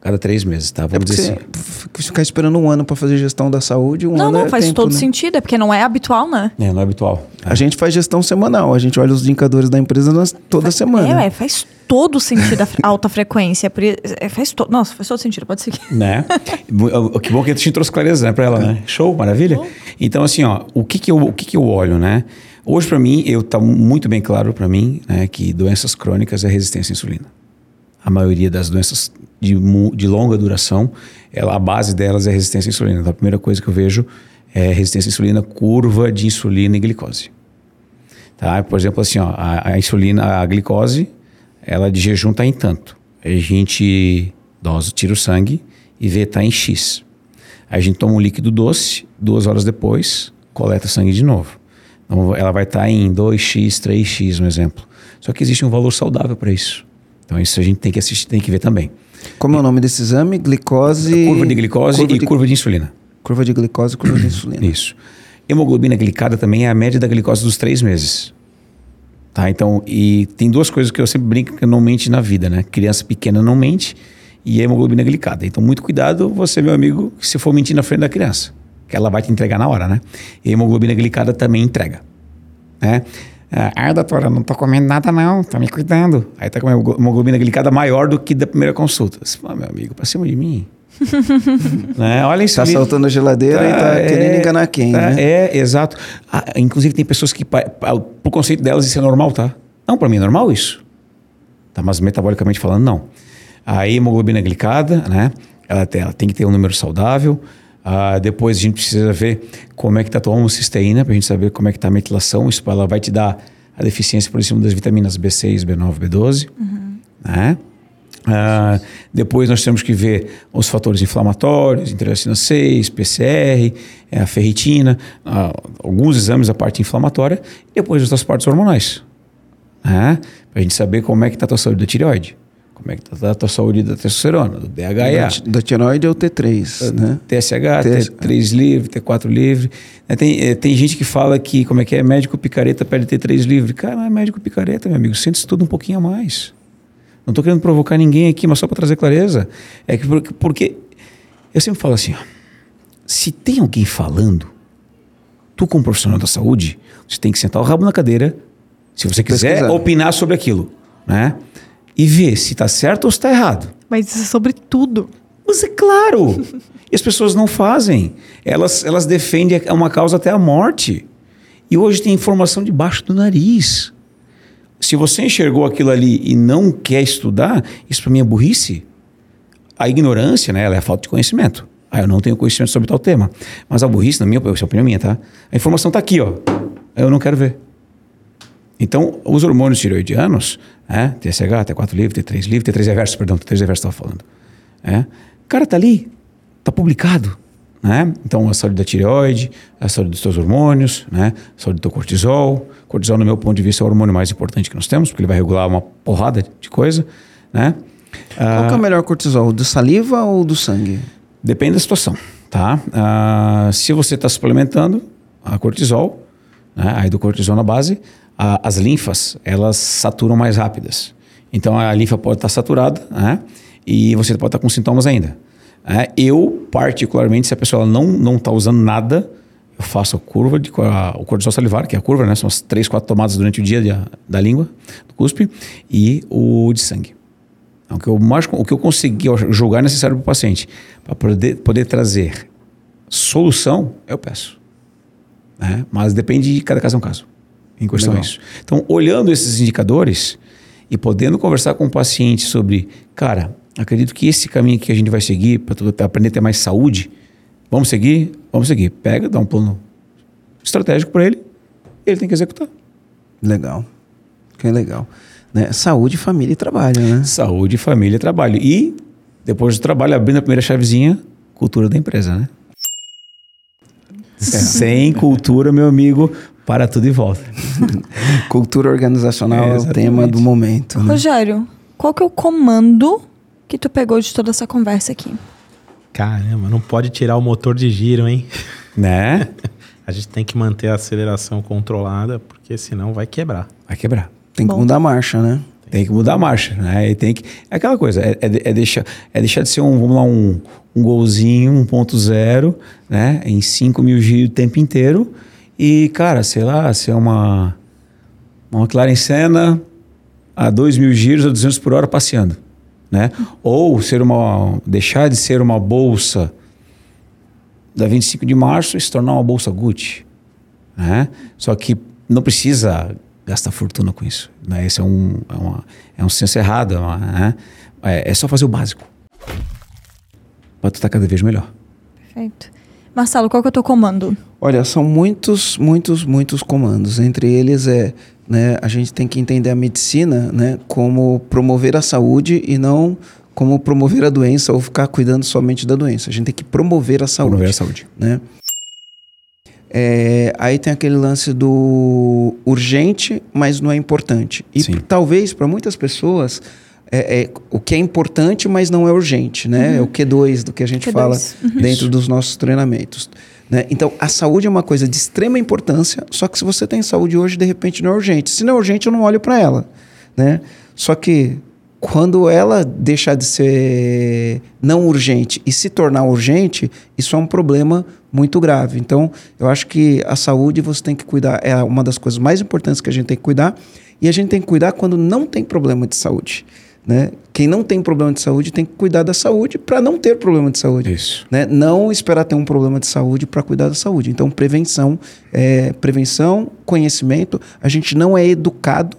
É. Cada três meses, tá? É Vamos porque dizer assim. ficar esperando um ano para fazer gestão da saúde, um Não, ano não, é faz tempo, todo né? sentido, é porque não é habitual, né? É, não é habitual. A gente faz gestão semanal, a gente olha os indicadores da empresa nas- toda semana. É, é, faz todo sentido a alta frequência. Por, i- é, faz to, nossa, faz todo sentido, pode seguir. Né? O- que bom que a gente trouxe clareza né, para ela, né? Show, maravilha. Então, assim, ó, o que que eu, o que que eu olho, né? Hoje, para mim, eu tá muito bem claro para mim né, que doenças crônicas é resistência à insulina. A maioria das doenças de, de longa duração, ela, a base delas é resistência à insulina. Então, a primeira coisa que eu vejo é resistência à insulina, curva de insulina e glicose. Tá? Por exemplo, assim, ó, a, a insulina, a glicose, ela de jejum está em tanto. A gente dose, tira o sangue e vê está em X. Aí a gente toma um líquido doce, duas horas depois, coleta sangue de novo. Então ela vai estar em 2x, 3x, um exemplo. Só que existe um valor saudável para isso. Então isso a gente tem que assistir, tem que ver também. Como é o nome desse exame? Glicose. curva de glicose curva e de, curva de insulina. curva de glicose e curva de insulina. Isso. Hemoglobina glicada também é a média da glicose dos três meses. Tá? Então, e tem duas coisas que eu sempre brinco que não mente na vida, né? Criança pequena não mente e hemoglobina glicada. Então, muito cuidado, você, meu amigo, se for mentir na frente da criança, que ela vai te entregar na hora, né? E hemoglobina glicada também entrega, né? Ah, doutora, não tô comendo nada não, tá me cuidando. Aí tá com uma hemoglobina glicada maior do que da primeira consulta. Você fala, meu amigo, pra cima de mim. né? Olha isso Tá ali. saltando a geladeira e tá querendo enganar quem, tá, né? É, exato. Ah, inclusive tem pessoas que, pro conceito delas, isso é normal, tá? Não, pra mim é normal isso. Tá, mas metabolicamente falando, não. A hemoglobina glicada, né? Ela tem, ela tem que ter um número saudável. Ah, depois a gente precisa ver como é que tá a tua homocisteína, pra gente saber como é que tá a metilação. Isso ela vai te dar a deficiência, por exemplo, das vitaminas B6, B9, B12. Né? Ah, depois nós temos que ver os fatores inflamatórios, interleucina 6, PCR, eh, a ferritina, ah, alguns exames da parte inflamatória e depois as partes hormonais. Né? Para a gente saber como é que está a tua saúde da tireoide, como é que está a tua saúde da testosterona, do DHA, Da, tireoide é o T3, né? TSH, TS- T3 livre, T4 livre. Né, Tem, eh, tem gente que fala que, como é que é, médico picareta pede T3 livre. Cara, não é médico picareta, meu amigo. Sente-se tudo um pouquinho a mais. Não estou querendo provocar ninguém aqui, mas só para trazer clareza. É que porque, porque eu sempre falo assim, ó, se tem alguém falando, tu como profissional da saúde, você tem que sentar o rabo na cadeira, se você quiser Pesquisar. opinar sobre aquilo, né? E ver se está certo ou se está errado. Mas isso é sobre tudo. Mas é claro! e as pessoas não fazem. Elas, elas defendem uma causa até a morte. E hoje tem informação debaixo do nariz. Se você enxergou aquilo ali e não quer estudar, isso para mim é burrice. A ignorância, né, ela é a falta de conhecimento. Ah, eu não tenho conhecimento sobre tal tema. Mas a burrice, na minha opinião, é opinião minha, tá? A informação está aqui, ó. Eu não quero ver. Então, os hormônios tireoidianos, né, TSH, T4 livre, T3 livre, T3 reverso, perdão, T3 reverso estava falando. É. Cara, tá ali, tá publicado. Né? Então, a saúde da tireoide, a saúde dos teus hormônios, né? a saúde do teu cortisol. Cortisol, no meu ponto de vista, é o hormônio mais importante que nós temos, porque ele vai regular uma porrada de coisa. Né? Qual é o melhor cortisol? Do saliva ou do sangue? Depende da situação, tá? Ah, se você está suplementando a cortisol, né, aí do cortisol na base, a- as linfas, elas saturam mais rápidas. Então, a linfa pode estar saturada, né? E você pode estar com sintomas ainda. né? eu, particularmente, se a pessoa não não está usando nada, eu faço a curva de a- o cortisol salivar, que é a curva, né? São as três, quatro tomadas durante o dia de- da língua, do cuspe, e o de sangue. Então, O que eu, mais, o que eu consegui julgar necessário para o paciente, para poder, poder trazer solução, eu peço. Né? Mas depende de cada caso é um caso. Em questão Legal. é isso. Então, olhando esses indicadores e podendo conversar com o paciente sobre, cara, acredito que esse caminho que a gente vai seguir para aprender a ter mais saúde, vamos seguir? Vamos seguir. Pega, dá um plano estratégico para ele, ele tem que executar. Legal. Que legal. Né? Saúde, família e trabalho, né? Saúde, família e trabalho. E, depois do trabalho, abrindo a primeira chavezinha, cultura da empresa, né? Sem cultura, meu amigo, para tudo e volta. Cultura organizacional É, é, o tema do momento. Né? Rogério, qual que é o comando que tu pegou de toda essa conversa aqui? Caramba, não pode tirar o motor de giro, hein? Né? A gente tem que manter a aceleração controlada, porque senão vai quebrar. Vai quebrar. Tem que Bom. mudar a marcha, né? Tem que mudar a marcha, né? E tem que. É aquela coisa, é, é, é deixar, é deixar de ser um, vamos lá, um, um golzinho 1.0, né? Em 5 mil giros o tempo inteiro. E, cara, sei lá, ser uma. Uma McLaren Senna a 2 mil giros a 200 por hora passeando, né? Ou ser uma. Deixar de ser uma bolsa da 25 de março e se tornar uma bolsa Gucci, né? Só que não precisa gastar fortuna com isso, né? Esse é um é, uma, é um senso errado, é uma- né? É, é só fazer o básico para tu estar cada vez melhor. Perfeito. Marcelo, qual que é o teu comando? Olha, são muitos, muitos, muitos comandos. Entre eles é, né, a gente tem que entender a medicina, né, como promover a saúde e não como promover a doença ou ficar cuidando somente da doença. A gente tem que promover a saúde. Promover a saúde. né? É, aí tem aquele lance do urgente, mas não é importante. E talvez para muitas pessoas é, é o que é importante, mas não é urgente, né? É o Q2 do que a gente Q2. fala Uhum. dentro dos nossos treinamentos. Né? Então, a saúde é uma coisa de extrema importância, só que se você tem saúde hoje, de repente não é urgente. Se não é urgente, eu não olho para ela. Né? Só que quando ela deixar de ser não urgente e se tornar urgente, isso é um problema muito grave. Então, eu acho que a saúde você tem que cuidar, é uma das coisas mais importantes que a gente tem que cuidar, e a gente tem que cuidar quando não tem problema de saúde. Né? Quem não tem problema de saúde tem que cuidar da saúde para não ter problema de saúde. Isso. Né? Não esperar ter um problema de saúde para cuidar da saúde. Então, prevenção, é, prevenção, conhecimento. A gente não é educado,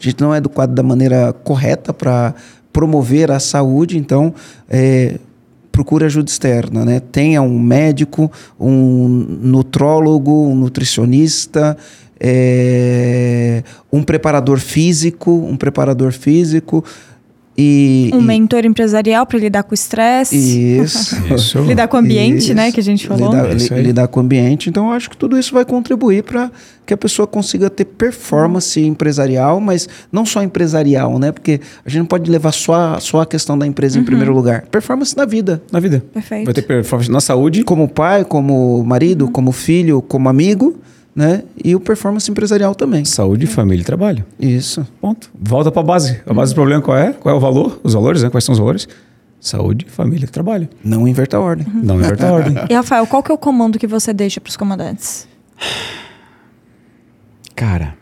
a gente não é educado da maneira correta para promover a saúde. Então, é, procure ajuda externa, né? Tenha um médico, um nutrólogo, um nutricionista, é, um preparador físico, um preparador físico e Um e- mentor empresarial para lidar com o estresse. isso. Isso. Lidar com o ambiente, Isso. né? Que a gente falou. Lidar, É li- lidar com o ambiente. Então, eu acho que tudo isso vai contribuir para que a pessoa consiga ter performance empresarial, mas não só empresarial, né? Porque a gente não pode levar só a, só a questão da empresa Uhum. em primeiro lugar. Performance na vida. Na vida. Perfeito. Vai ter performance na saúde. Como pai, como marido, Uhum. como filho, como amigo, né? E o performance empresarial também. Saúde, família e trabalho. Isso. Ponto. Volta para a base. A base do problema qual é? Qual é o valor? Os valores, né? Quais são os valores? Saúde, família e trabalho. Não inverta a ordem. Uhum. Não inverta a ordem. E Rafael, qual que é o comando que você deixa para os comandantes? Cara,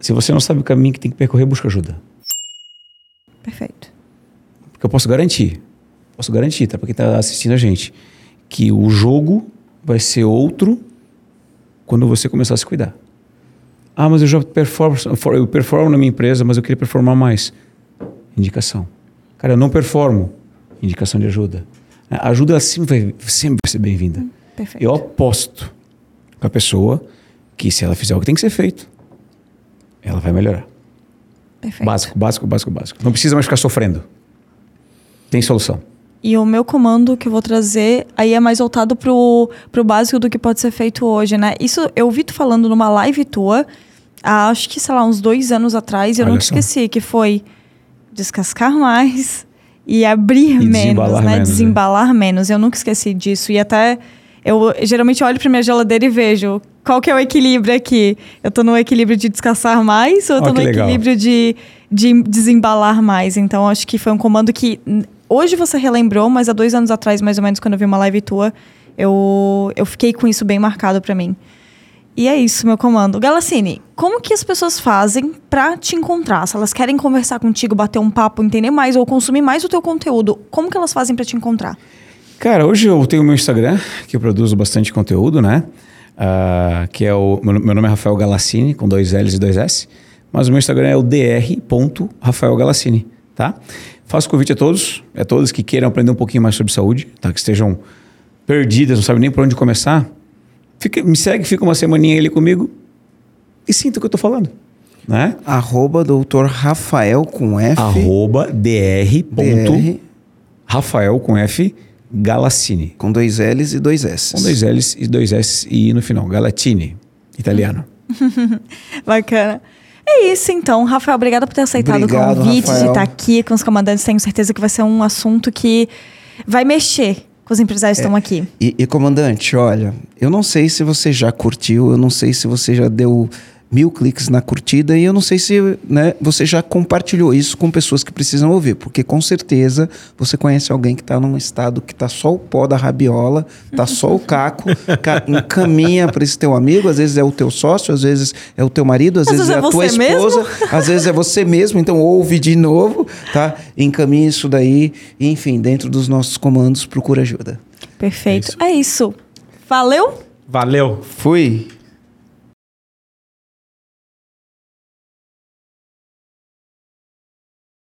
se você não sabe o caminho que tem que percorrer, busca ajuda. Perfeito. Porque eu posso garantir, posso garantir, tá? Pra quem tá assistindo a gente, que o jogo vai ser outro quando você começar a se cuidar. Ah, mas eu já performo, eu performo na minha empresa, mas eu queria performar mais. Indicação. Cara, eu não performo. Indicação de ajuda. A ajuda sempre vai, sempre vai ser bem-vinda. Perfeito. Eu aposto com a pessoa que se ela fizer o que tem que ser feito, ela vai melhorar. Perfeito. Básico, básico, básico, básico. Não precisa mais ficar sofrendo. Tem solução. E o meu comando que eu vou trazer aí é mais voltado pro, pro básico do que pode ser feito hoje, né? Isso eu vi tu falando numa live tua, há, acho que, sei lá, uns dois anos atrás, e eu Olha nunca só. esqueci, que foi descascar mais e abrir E menos, desembalar né? menos, é. desembalar menos. Eu nunca esqueci disso. E até eu geralmente olho pra minha geladeira e vejo qual que é o equilíbrio aqui. Eu tô no equilíbrio de descansar mais ou eu tô no que legal. equilíbrio de, de desembalar mais. Então, acho que foi um comando que hoje você relembrou, mas há dois anos atrás, mais ou menos, quando eu vi uma live tua, eu, eu fiquei com isso bem marcado pra mim. E é isso, meu comando. Galacine, como que as pessoas fazem pra te encontrar? Se elas querem conversar contigo, bater um papo, entender mais ou consumir mais o teu conteúdo, como que elas fazem pra te encontrar? Cara, hoje eu tenho o meu Instagram, que eu produzo bastante conteúdo, né? Ah, que é o. Meu, nome é Rafael Galassini, com dois L's e dois S. Mas o meu Instagram é o dr.rafaelgalassini, tá? Faço convite a todos, a todos que queiram aprender um pouquinho mais sobre saúde, tá? Que estejam perdidas, não sabem nem por onde começar. Fica, me segue, fica uma semaninha ali comigo e sinta o que eu tô falando, né? Arroba doutor Rafael com F. Arroba dr. DR, Rafael com F Galassini. com dois L's e dois S. Com dois L's e dois S e I no final. Galatini, italiano. Bacana. É isso então, Rafael, obrigada por ter aceitado Obrigado, o convite de Rafael. estar aqui com os comandantes. Tenho certeza que vai ser um assunto que vai mexer com os empresários que estão aqui. E, e, comandante, olha, eu não sei se você já curtiu, eu não sei se você já deu mil cliques na curtida e eu não sei se né, você já compartilhou isso com pessoas que precisam ouvir, porque com certeza você conhece alguém que está num estado que tá só o pó da rabiola, tá só o caco, ca- encaminha para esse teu amigo, às vezes é o teu sócio, às vezes é o teu marido, às, Às vezes, vezes é é a tua mesmo. esposa, às vezes é você mesmo, então ouve de novo, tá? Encaminha isso daí, e, enfim, dentro dos nossos comandos, procura ajuda. Perfeito. isso. É isso. Valeu? Valeu! Fui!